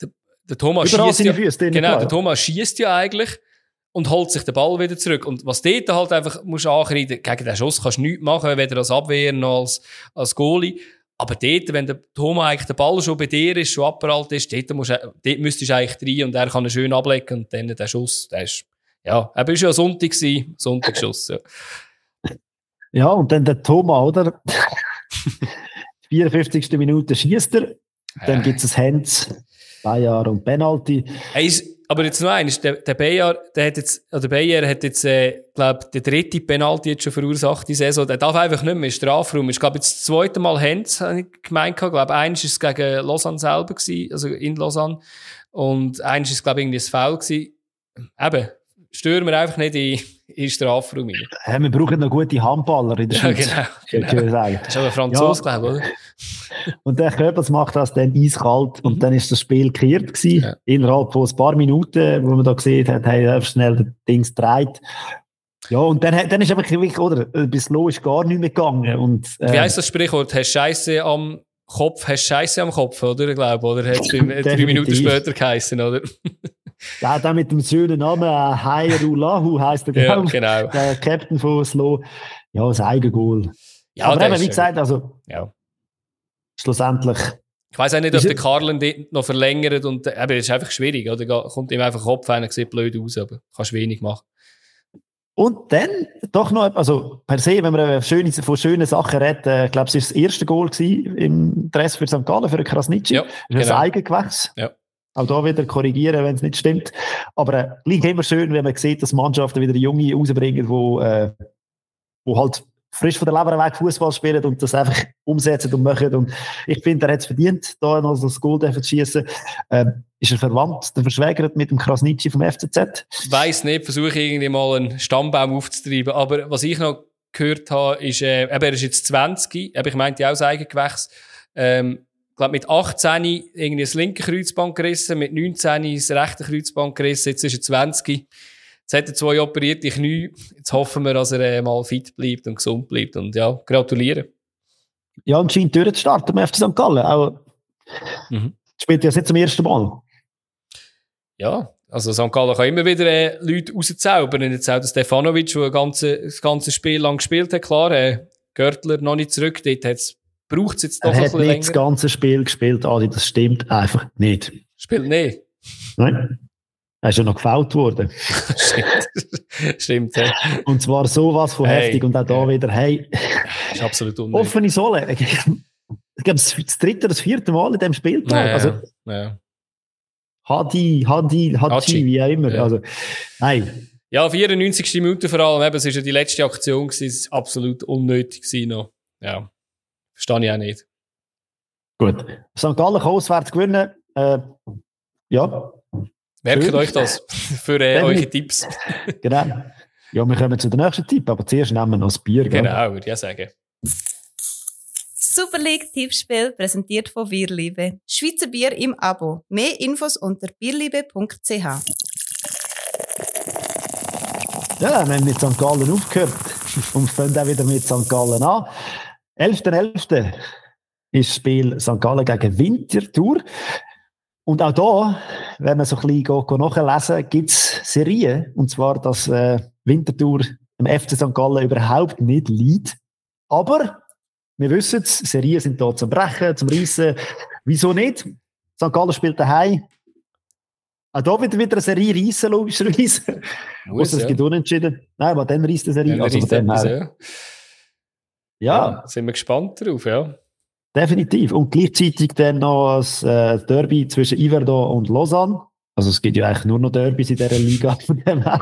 Der, der Thomas schießt ja, Füße, genau, der Thomas schießt ja eigentlich und holt sich den Ball wieder zurück. Und was dort halt einfach musst ankreiden, gegen den Schuss kannst du nichts machen, weder als Abwehr noch als, als Goalie. Aber dort, wenn der Thomas eigentlich der Ball schon bei dir ist, schon abgerallt ist, dort, musst, dort müsstest du eigentlich rein und er kann ihn schön ablegen und dann der Schuss, der ist, ja, er war ja Sonntag gewesen, Sonntagsschuss, ja. Ja, und dann der Thomas, oder? 54. Minute schießt er, dann gibt es ein Hands, Bayard und Penalty. Ist, aber jetzt noch eines, der, der Bayer, der hat jetzt, oder Bayer hat jetzt, äh, glaub, der dritte Penalty jetzt schon verursacht, die Saison. Der darf einfach nicht mehr in Strafraum. Ich glaube, jetzt das zweite Mal Hands, habe ich gemeint, Ich glaube, eins ist gegen Lausanne selber gewesen, also in Lausanne. Und eins ist, glaube ich, irgendwie ein Foul gewesen. Eben, stören wir einfach nicht in, in Strafraum rein. Ja, wir brauchen noch gute Handballer in der Schweiz. Ja, genau. genau. Das ist aber ein Franzose, ja. glaube ich, oder? Und der Köpers macht das dann eiskalt und mhm. dann ist das Spiel gekehrt gewesen. Ja. Innerhalb von ein paar Minuten, wo man da gesehen hat, haben er schnell das Ding gedreht. Ja, und dann, dann ist einfach wirklich, oder, bis Low ist gar nicht mehr gegangen. Und, äh, Wie heisst das Sprichwort? Hast Scheiße am Kopf, hast Scheiße am Kopf, oder? Ich glaube, oder? Hat es drei Minuten später geheißen, oder? Ja, der mit dem schönen Namen, äh, Hairulahu heisst der, ja, genau. der Captain von Slow. Ja, das Eigengoal. Ja, Aber eben, wie gesagt, also, ja. schlussendlich. Ich weiß auch nicht, ob der Karlen noch verlängert und, äh, eben, ist einfach schwierig, oder? Kommt ihm einfach Kopf ein, sieht blöd aus, aber kannst wenig machen. Und dann doch noch, also per se, wenn man schöne, von schönen Sachen redet, äh, ich glaube, es war das erste Goal im Dress für St. Gallen, für Krasnitschi. Ja, genau. Das Eigengewächs. Ja. Auch da wieder korrigieren, wenn es nicht stimmt. Aber äh, gleich immer schön, wenn man sieht, dass Mannschaften wieder Junge rausbringen, wo, äh, wo halt frisch von der Leber weg Fußball spielen und das einfach umsetzen und machen. Und ich finde, er hat es verdient, da noch das Goal zu schießen. Ähm, ist er verwandt, der verschwägert mit dem Krasnitschi vom FCZ? Weiß nicht, versuche irgendwie mal einen Stammbaum aufzutreiben. Aber was ich noch gehört habe, ist, äh, er ist jetzt 20, aber ich meinte auch das Eigengewächs. Ähm, glaube mit 18 irgendwie das linke Kreuzband gerissen, mit 19 das rechte Kreuzband gerissen, jetzt ist er 20. Jetzt hat er zwei operierte Knie. Jetzt hoffen wir, dass er äh, mal fit bleibt und gesund bleibt. Und ja, gratulieren. Ja, und scheint durchzustarten beim FC St. Gallen. Auch, mhm. Spielt ja jetzt zum ersten Mal. Ja, also St. Gallen kann immer wieder äh, Leute rauszaubern. Jetzt auch der Stefanovic, der ganze, das ganze Spiel lang gespielt hat. Klar, äh, Görtler noch nicht zurück. Dort hat es braucht es jetzt doch er ein hat nicht das ganze Spiel gespielt, Adi, das stimmt einfach nicht. Spielt nicht? Nein. Er ist ja noch gefault worden. Stimmt. Stimmt, ja. Und zwar sowas von hey. heftig und auch da wieder, hey. Ist absolut unnötig. Offene Sohle. Ich glaube, das dritte oder das vierte Mal in dem Spieltag. Ja, also, ja. Hadi, Hadi, Hadi, wie auch immer. Ja. Also, nein. Ja, 94. Minute vor allem, eben, es war ja die letzte Aktion, es war absolut unnötig noch. Ja. Verstehe ich auch nicht. Gut. St. Gallen kann auswärts gewinnen. Äh, ja. Merkt euch das für äh, eure Tipps. genau. Ja, wir kommen zu der nächsten Tipp, aber zuerst nehmen wir noch das Bier. Gell? Genau, würde ich sagen. Super League Tippspiel präsentiert von Bierliebe. Schweizer Bier im Abo. Mehr Infos unter bierliebe.ch. Ja, wir haben mit St. Gallen aufgehört und fangen auch wieder mit St. Gallen an. 11.11. .11. ist das Spiel St. Gallen gegen Winterthur. Und auch da, wenn man so ein bisschen nachlesen gibt es Serien. Und zwar, dass äh, Winterthur im FC St. Gallen überhaupt nicht liegt. Aber wir wissen es, Serien sind da zum Brechen, zum Reissen. Wieso nicht? St. Gallen spielt daheim. Auch da wird wieder eine Serie reissen, logischerweise. Muss, es ja. gibt unentschieden. Nein, aber dann reißt eine Serie. Also. Ja. Ja. ja. Sind wir gespannt drauf, ja. Definitiv. Und gleichzeitig dann noch das äh, Derby zwischen Iverdon und Lausanne. Also es gibt ja eigentlich nur noch Derbys in dieser Liga. Von dem her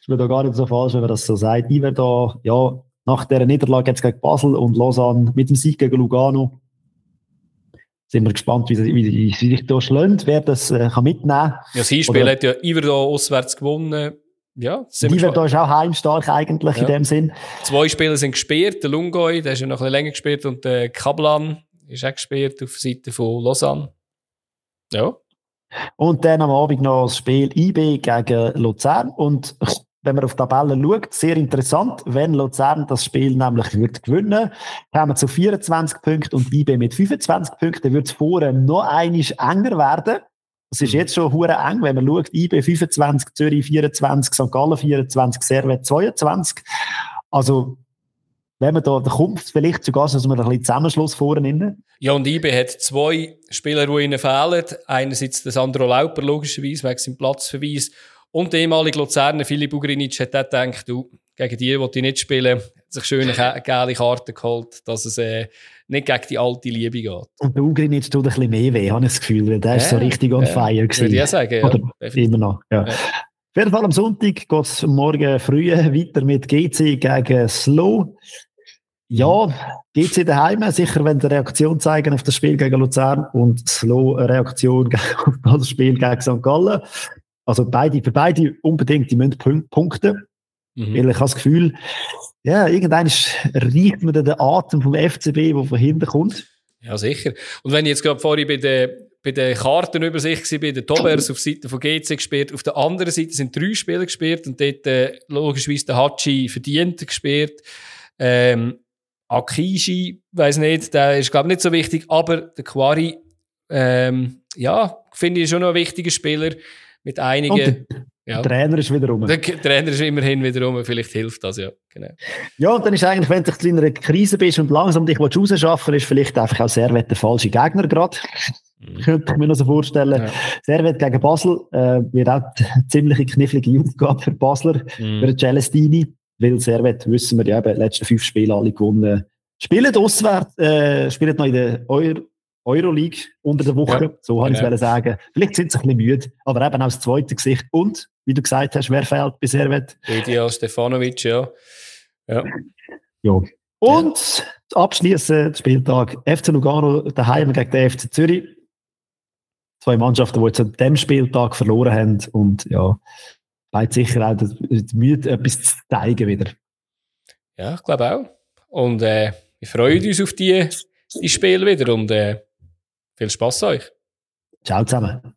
ist mir da gar nicht so falsch, wenn man das so sagt. Iverdon, ja, nach dieser Niederlage jetzt gegen Basel und Lausanne mit dem Sieg gegen Lugano. Sind wir gespannt, wie, wie, wie sich da schlägt, wer das äh, kann mitnehmen kann. Ja, das Hinspiel hat ja Iverdon auswärts gewonnen. Ja, Iverdon ist auch heimstark eigentlich ja. in dem Sinn. Zwei Spieler sind gesperrt. Der Lungoy, der ist ja noch ein bisschen länger gesperrt und der Kablan ist auch gesperrt auf der Seite von Lausanne. Ja. Und dann am Abend noch das Spiel IB gegen Luzern. Und wenn man auf die Tabelle schaut, sehr interessant, wenn Luzern das Spiel nämlich wird gewinnen, haben wir zu 24 Punkten und IB mit 25 Punkten, dann wird es vorher noch einiges enger werden. Es ist mhm. jetzt schon hure eng, wenn man schaut, IB 25, Zürich 24, St. Gallen 24, Servet 22. Also, wenn man da, da kommt vielleicht sogar, dass man ein bisschen Zusammenschluss vorne Ja, und IB hat zwei Spieler, die ihnen fehlen. Einerseits der Sandro Lauper, logischerweise, wegen seinem Platzverweis. Und der ehemalige Luzerner Philipp Ugrinic hat auch gedacht, du, gegen die, die ich nicht spielen, sich schöne gelbe Karten geholt, dass es äh, nicht gegen die alte Liebe geht. Und der Ugrinic tut ein bisschen mehr weh, habe ich das Gefühl, weil der ja, ist so richtig on ja, fire gewesen. Würde ich sagen, ja. Oder immer noch, ja. ja. Auf jeden Fall am Sonntag geht es morgen früh weiter mit GC gegen Slow. Ja, GC daheim, sicher wenn eine Reaktion zeigen auf das Spiel gegen Luzern und Slow eine Reaktion auf das Spiel gegen St. Gallen. Also beide, für beide unbedingt, die müssen punkten. Mhm. Weil ich habe das Gefühl, ja, irgendwann riecht man den Atem vom FCB, der von hinten kommt. Ja, sicher. Und wenn ich jetzt gerade vorhin bei der, bei der Kartenübersicht war, bei den Tobers auf Seite von GC gespielt, auf der anderen Seite sind drei Spieler gespielt und dort äh, logischerweise der Hachi verdient gespielt. Ähm, Akishi, weiß nicht, der ist glaube ich nicht so wichtig, aber der Quari, ähm, ja, finde ich schon noch ein wichtiger Spieler mit einigen. Ja. Der Trainer ist wieder rum. Der Trainer ist immerhin wieder rum, vielleicht hilft das, ja. Genau. Ja, und dann ist eigentlich, wenn du in einer Krise bist und langsam dich rausschaffen ist vielleicht einfach auch Servet der falsche Gegner gerade. Mhm. Könnte ich mir noch so vorstellen. Ja. Servet gegen Basel äh, wird auch eine ziemlich knifflige Aufgabe für Basler, mhm. für Celestini, weil Servet, wissen wir ja, die letzten fünf Spiele alle gewonnen. Spielen auswärts, äh, spielen noch in der Euro Euroleague unter der Woche, ja, so habe genau. ich es sagen. Vielleicht sind sie ein bisschen müde, aber eben auch das zweite Gesicht. Und, wie du gesagt hast, wer fehlt bei Servet? Lydia Stefanovic, ja. Ja. ja. Und ja. abschließend Spieltag FC Lugano daheim gegen den FC Zürich. Zwei Mannschaften, die jetzt an diesem Spieltag verloren haben und ja, beide sicher auch müde, etwas zu zeigen wieder. Ja, ich glaube auch. Und äh, wir freuen uns auf die, die Spiele wieder und äh, viel Spaß euch. Ciao zusammen.